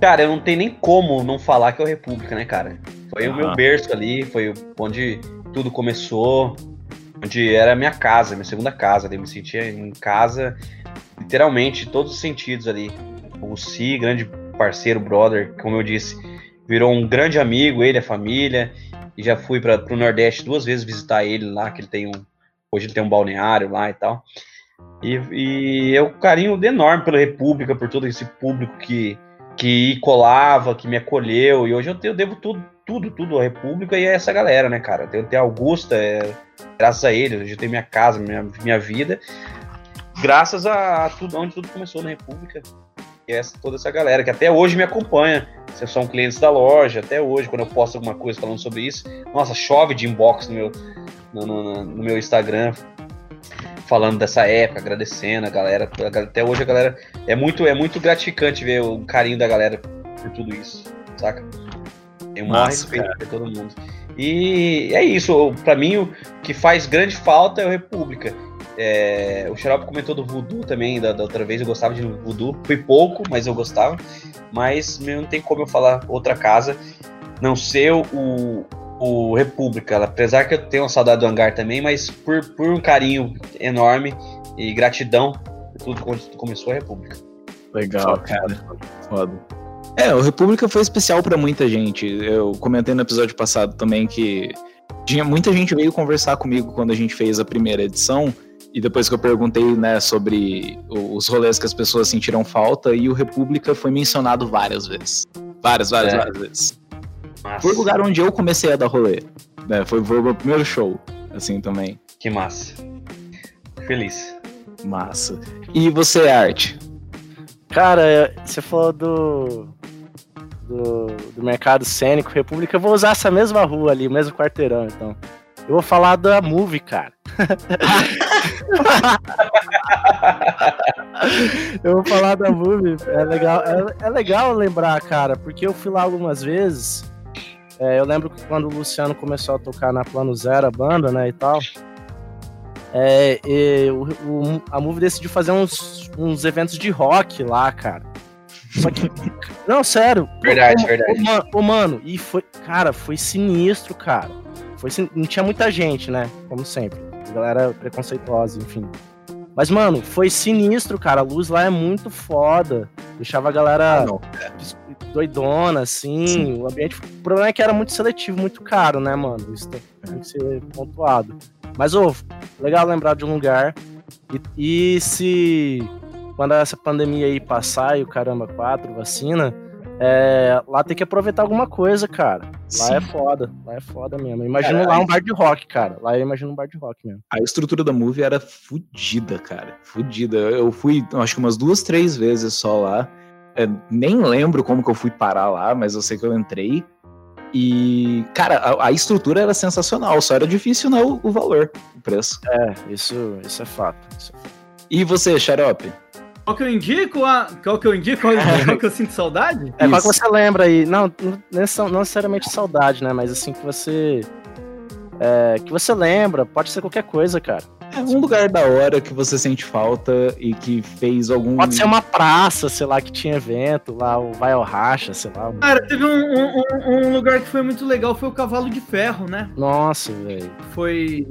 Cara, eu não tenho nem como não falar que é o República, né, cara? Foi o meu berço ali, foi onde tudo começou, onde era a minha casa, minha segunda casa. Eu me sentia em casa, literalmente, todos os sentidos ali. O Si, grande parceiro, brother, como eu disse, virou um grande amigo, ele, a família. E já fui para o Nordeste duas vezes visitar ele lá, que ele tem um. Hoje ele tem um balneário lá e tal. E, e eu carinho enorme pela República, por todo esse público que, que colava, que me acolheu. E hoje eu, eu devo tudo, tudo, tudo à República e a essa galera, né, cara? Tem, tem Augusta, é, graças a ele, hoje eu tenho minha casa, minha, minha vida. Graças a tudo, onde tudo começou na República e essa, toda essa galera que até hoje me acompanha. Vocês são clientes da loja, até hoje, quando eu posto alguma coisa falando sobre isso, nossa, chove de inbox no meu, no, no, no meu Instagram falando dessa época, agradecendo a galera. Até hoje a galera. É muito, é muito gratificante ver o carinho da galera por tudo isso, saca? Tem um respeito por todo mundo. E é isso, para mim o que faz grande falta é o República. É, o Xarope comentou do Voodoo também, da, da, outra vez eu gostava de Voodoo, foi pouco, mas eu gostava. Mas não tem como eu falar outra casa, não ser o, o República. Apesar que eu tenho uma saudade do hangar também, mas por, por um carinho enorme e gratidão por tudo quando começou a República. Legal, cara. Foda. É, o República foi especial para muita gente. Eu comentei no episódio passado também que tinha muita gente veio conversar comigo quando a gente fez a primeira edição e depois que eu perguntei, né, sobre os rolês que as pessoas sentiram falta, e o República foi mencionado várias vezes. Várias, várias, é. várias vezes. Massa. Foi o lugar onde eu comecei a dar rolê. Né? Foi, foi o meu primeiro show, assim, também. Que massa. Feliz. Massa. E você, Arte? Cara, você falou do, do, do mercado cênico, República. Eu vou usar essa mesma rua ali, o mesmo quarteirão, então. Eu vou falar da Movie, cara. eu vou falar da Movie. É legal, é, é, legal lembrar, cara, porque eu fui lá algumas vezes. É, eu lembro que quando o Luciano começou a tocar na Plano Zero, a banda, né, e tal. É, e o, o, a Movie decidiu fazer uns, uns eventos de rock lá, cara. Só que. Não, sério. Verdade, verdade. Ô, mano, e foi. Cara, foi sinistro, cara. Foi, não tinha muita gente, né? Como sempre galera preconceituosa, enfim. Mas, mano, foi sinistro, cara. A luz lá é muito foda. Deixava a galera ah, doidona, assim. Sim. O ambiente. O problema é que era muito seletivo, muito caro, né, mano? Isso tem, tem que ser pontuado. Mas, ô, legal lembrar de um lugar. E, e se quando essa pandemia aí passar e o caramba, quatro, vacina, é, lá tem que aproveitar alguma coisa, cara. Lá Sim. é foda. Lá é foda mesmo. Imagina lá um bar de rock, cara. Lá eu imagino um bar de rock mesmo. A estrutura da movie era fodida, cara. Fodida. Eu fui, acho que umas duas, três vezes só lá. É, nem lembro como que eu fui parar lá, mas eu sei que eu entrei. E, cara, a, a estrutura era sensacional, só era difícil, né, o, o valor, o preço. É, isso, isso é fato. Isso é fato. E você, Xarope? Qual que eu indico? A... Qual que eu indico? Qual, qual que eu sinto saudade? É, qual que você lembra aí? Não, não necessariamente saudade, né? Mas assim, que você. É, que você lembra, pode ser qualquer coisa, cara. É um lugar da hora que você sente falta e que fez algum. Pode ser uma praça, sei lá, que tinha evento, lá, o Vai ao Racha, sei lá. Cara, teve um, um, um lugar que foi muito legal, foi o Cavalo de Ferro, né? Nossa, velho. Foi.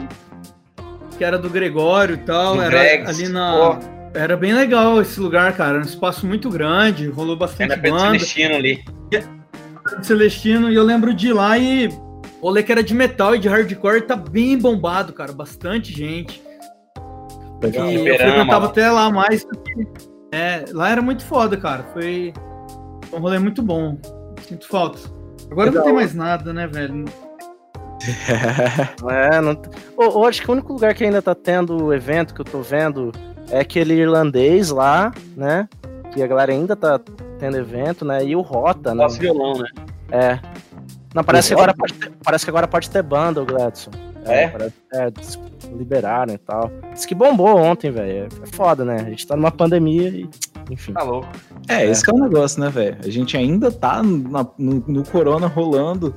Que era do Gregório e tal, era ali na. Oh era bem legal esse lugar, cara. Era um espaço muito grande, rolou bastante era banda. Celestino ali. Celestino, e eu lembro de ir lá e o rolê que era de metal e de hardcore tá bem bombado, cara. Bastante gente. Legal. E eu frequentava até lá mais. É, lá era muito foda, cara. Foi um rolê muito bom. Sinto falta. Agora Legal. não tem mais nada, né, velho? é, não. Oh, acho que o único lugar que ainda tá tendo evento que eu tô vendo é aquele irlandês lá, né? Que a galera ainda tá tendo evento, né? E o Rota, né? Violão, né? É. Não, parece que, agora pode ter, parece que agora pode ter banda, o Gladson. É? É, parece, é liberaram e tal. Isso que bombou ontem, velho. É foda, né? A gente tá numa pandemia e. Enfim. Tá louco. É, é. esse é o negócio, né, velho? A gente ainda tá na, no, no corona rolando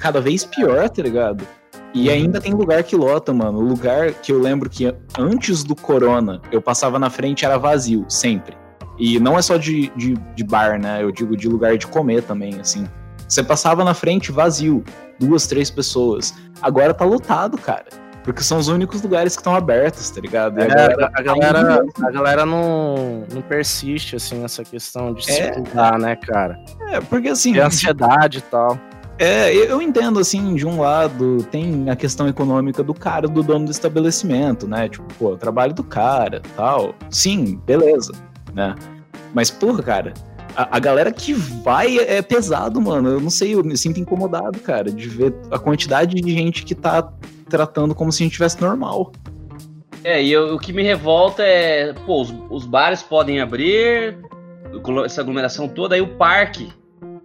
cada vez pior, tá ligado? E uhum. ainda tem lugar que lota, mano. O lugar que eu lembro que antes do corona eu passava na frente era vazio, sempre. E não é só de, de, de bar, né? Eu digo de lugar de comer também, assim. Você passava na frente vazio, duas, três pessoas. Agora tá lotado, cara. Porque são os únicos lugares que estão abertos, tá ligado? É, a galera, a galera, a galera não, não persiste, assim, nessa questão de é, se cuidar, né, cara? É, porque assim. De ansiedade e tal. É, eu entendo, assim, de um lado, tem a questão econômica do cara, do dono do estabelecimento, né? Tipo, pô, o trabalho do cara tal. Sim, beleza, né? Mas, porra, cara, a, a, galera que vai é pesado, mano. Eu não sei, eu me sinto incomodado, cara, de ver a quantidade de gente que tá tratando como se a gente tivesse normal. É, e eu, o que me revolta é, pô, os, os bares podem abrir, essa aglomeração toda, aí o parque,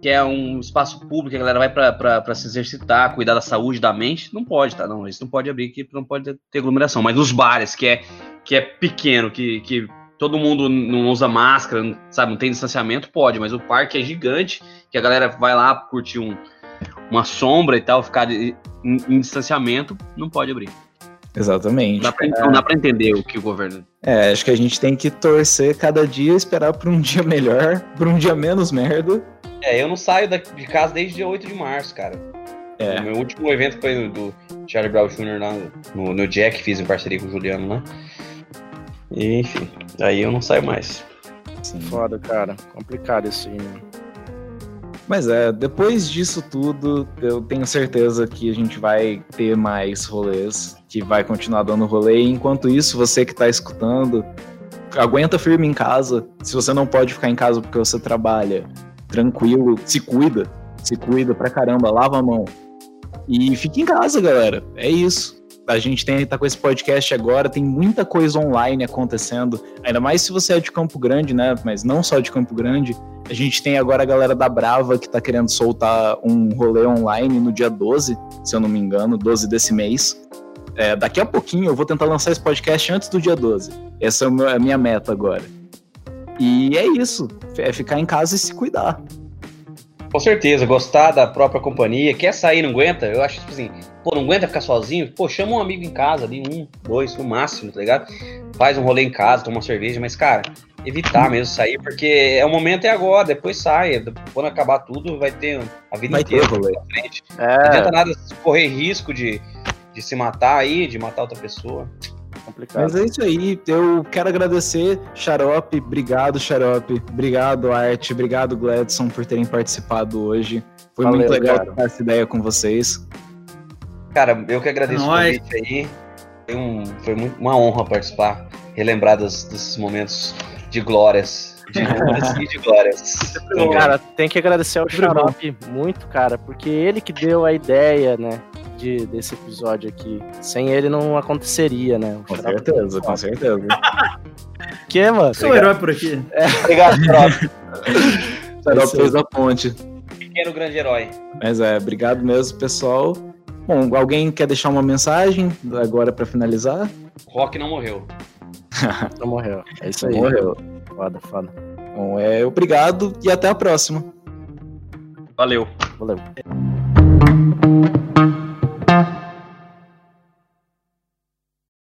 que é um espaço público, a galera vai para se exercitar, cuidar da saúde, da mente, não pode, tá? Não, isso não pode abrir, que não pode ter, aglomeração. Mas os bares, que é, que é pequeno, que, que todo mundo não usa máscara, sabe, não tem distanciamento, pode, mas o parque é gigante, que a galera vai lá curtir um, uma sombra e tal, ficar em, em distanciamento, não pode abrir. Exatamente. Dá pra, é. Não dá pra entender o que o governo. É, acho que a gente tem que torcer cada dia, esperar por um dia melhor, por um dia menos merda. É, eu não saio de casa desde dia 8 de março, cara. É. O meu último evento foi do Charlie Brown Jr. lá no, no Jack, fiz em parceria com o Juliano lá. E, enfim, aí eu não saio mais. Sim. Foda, cara. Complicado isso aí, Mas é, depois disso tudo, eu tenho certeza que a gente vai ter mais rolês, que vai continuar dando rolê. enquanto isso, você que tá escutando, aguenta firme em casa. Se você não pode ficar em casa porque você trabalha, tranquilo, se cuida. Se cuida pra caramba, lava a mão. E fique em casa, galera. É isso a gente tem, tá com esse podcast agora, tem muita coisa online acontecendo, ainda mais se você é de Campo Grande, né? Mas não só de Campo Grande. A gente tem agora a galera da Brava que tá querendo soltar um rolê online no dia 12, se eu não me engano, 12 desse mês. É, daqui a pouquinho eu vou tentar lançar esse podcast antes do dia 12. Essa é, é a minha meta agora. E é isso. É ficar em casa e se cuidar. Com certeza, gostar da própria companhia. Quer sair, não aguenta? Eu acho tipo assim, pô, não aguenta ficar sozinho? Pô, chama um amigo em casa ali, um, dois, no máximo, tá ligado? Faz um rolê em casa, toma uma cerveja, mas, cara, evitar mesmo sair, porque é o momento é agora, depois sai. Quando acabar tudo, vai ter a vida vai inteira rolê. frente. É. Não adianta nada correr risco de, de se matar aí, de matar outra pessoa complicado. Mas é isso aí. Eu quero agradecer, Xarope. Obrigado, Xarope. Obrigado, Arte. Obrigado, Gladson, por terem participado hoje. Foi Valeu, muito legal ter essa ideia com vocês. Cara, eu que agradeço o convite aí. Foi, um, foi muito, uma honra participar, relembrar dos, desses momentos de glórias. De honras e de glórias. Cara, tem que agradecer ao Xarope muito, cara, porque ele que deu a ideia, né? De, desse episódio aqui. Sem ele não aconteceria, né? com certeza, com certeza. que, mano? Sou herói por aqui. É. Obrigado, Xarope. Xarope fez a ponte. Pequeno grande herói. Mas é, obrigado mesmo, pessoal. Bom, alguém quer deixar uma mensagem agora para finalizar? Rock não morreu. não morreu. É isso aí. Morreu. Foda, foda. Bom, é, obrigado e até a próxima. Valeu. Valeu.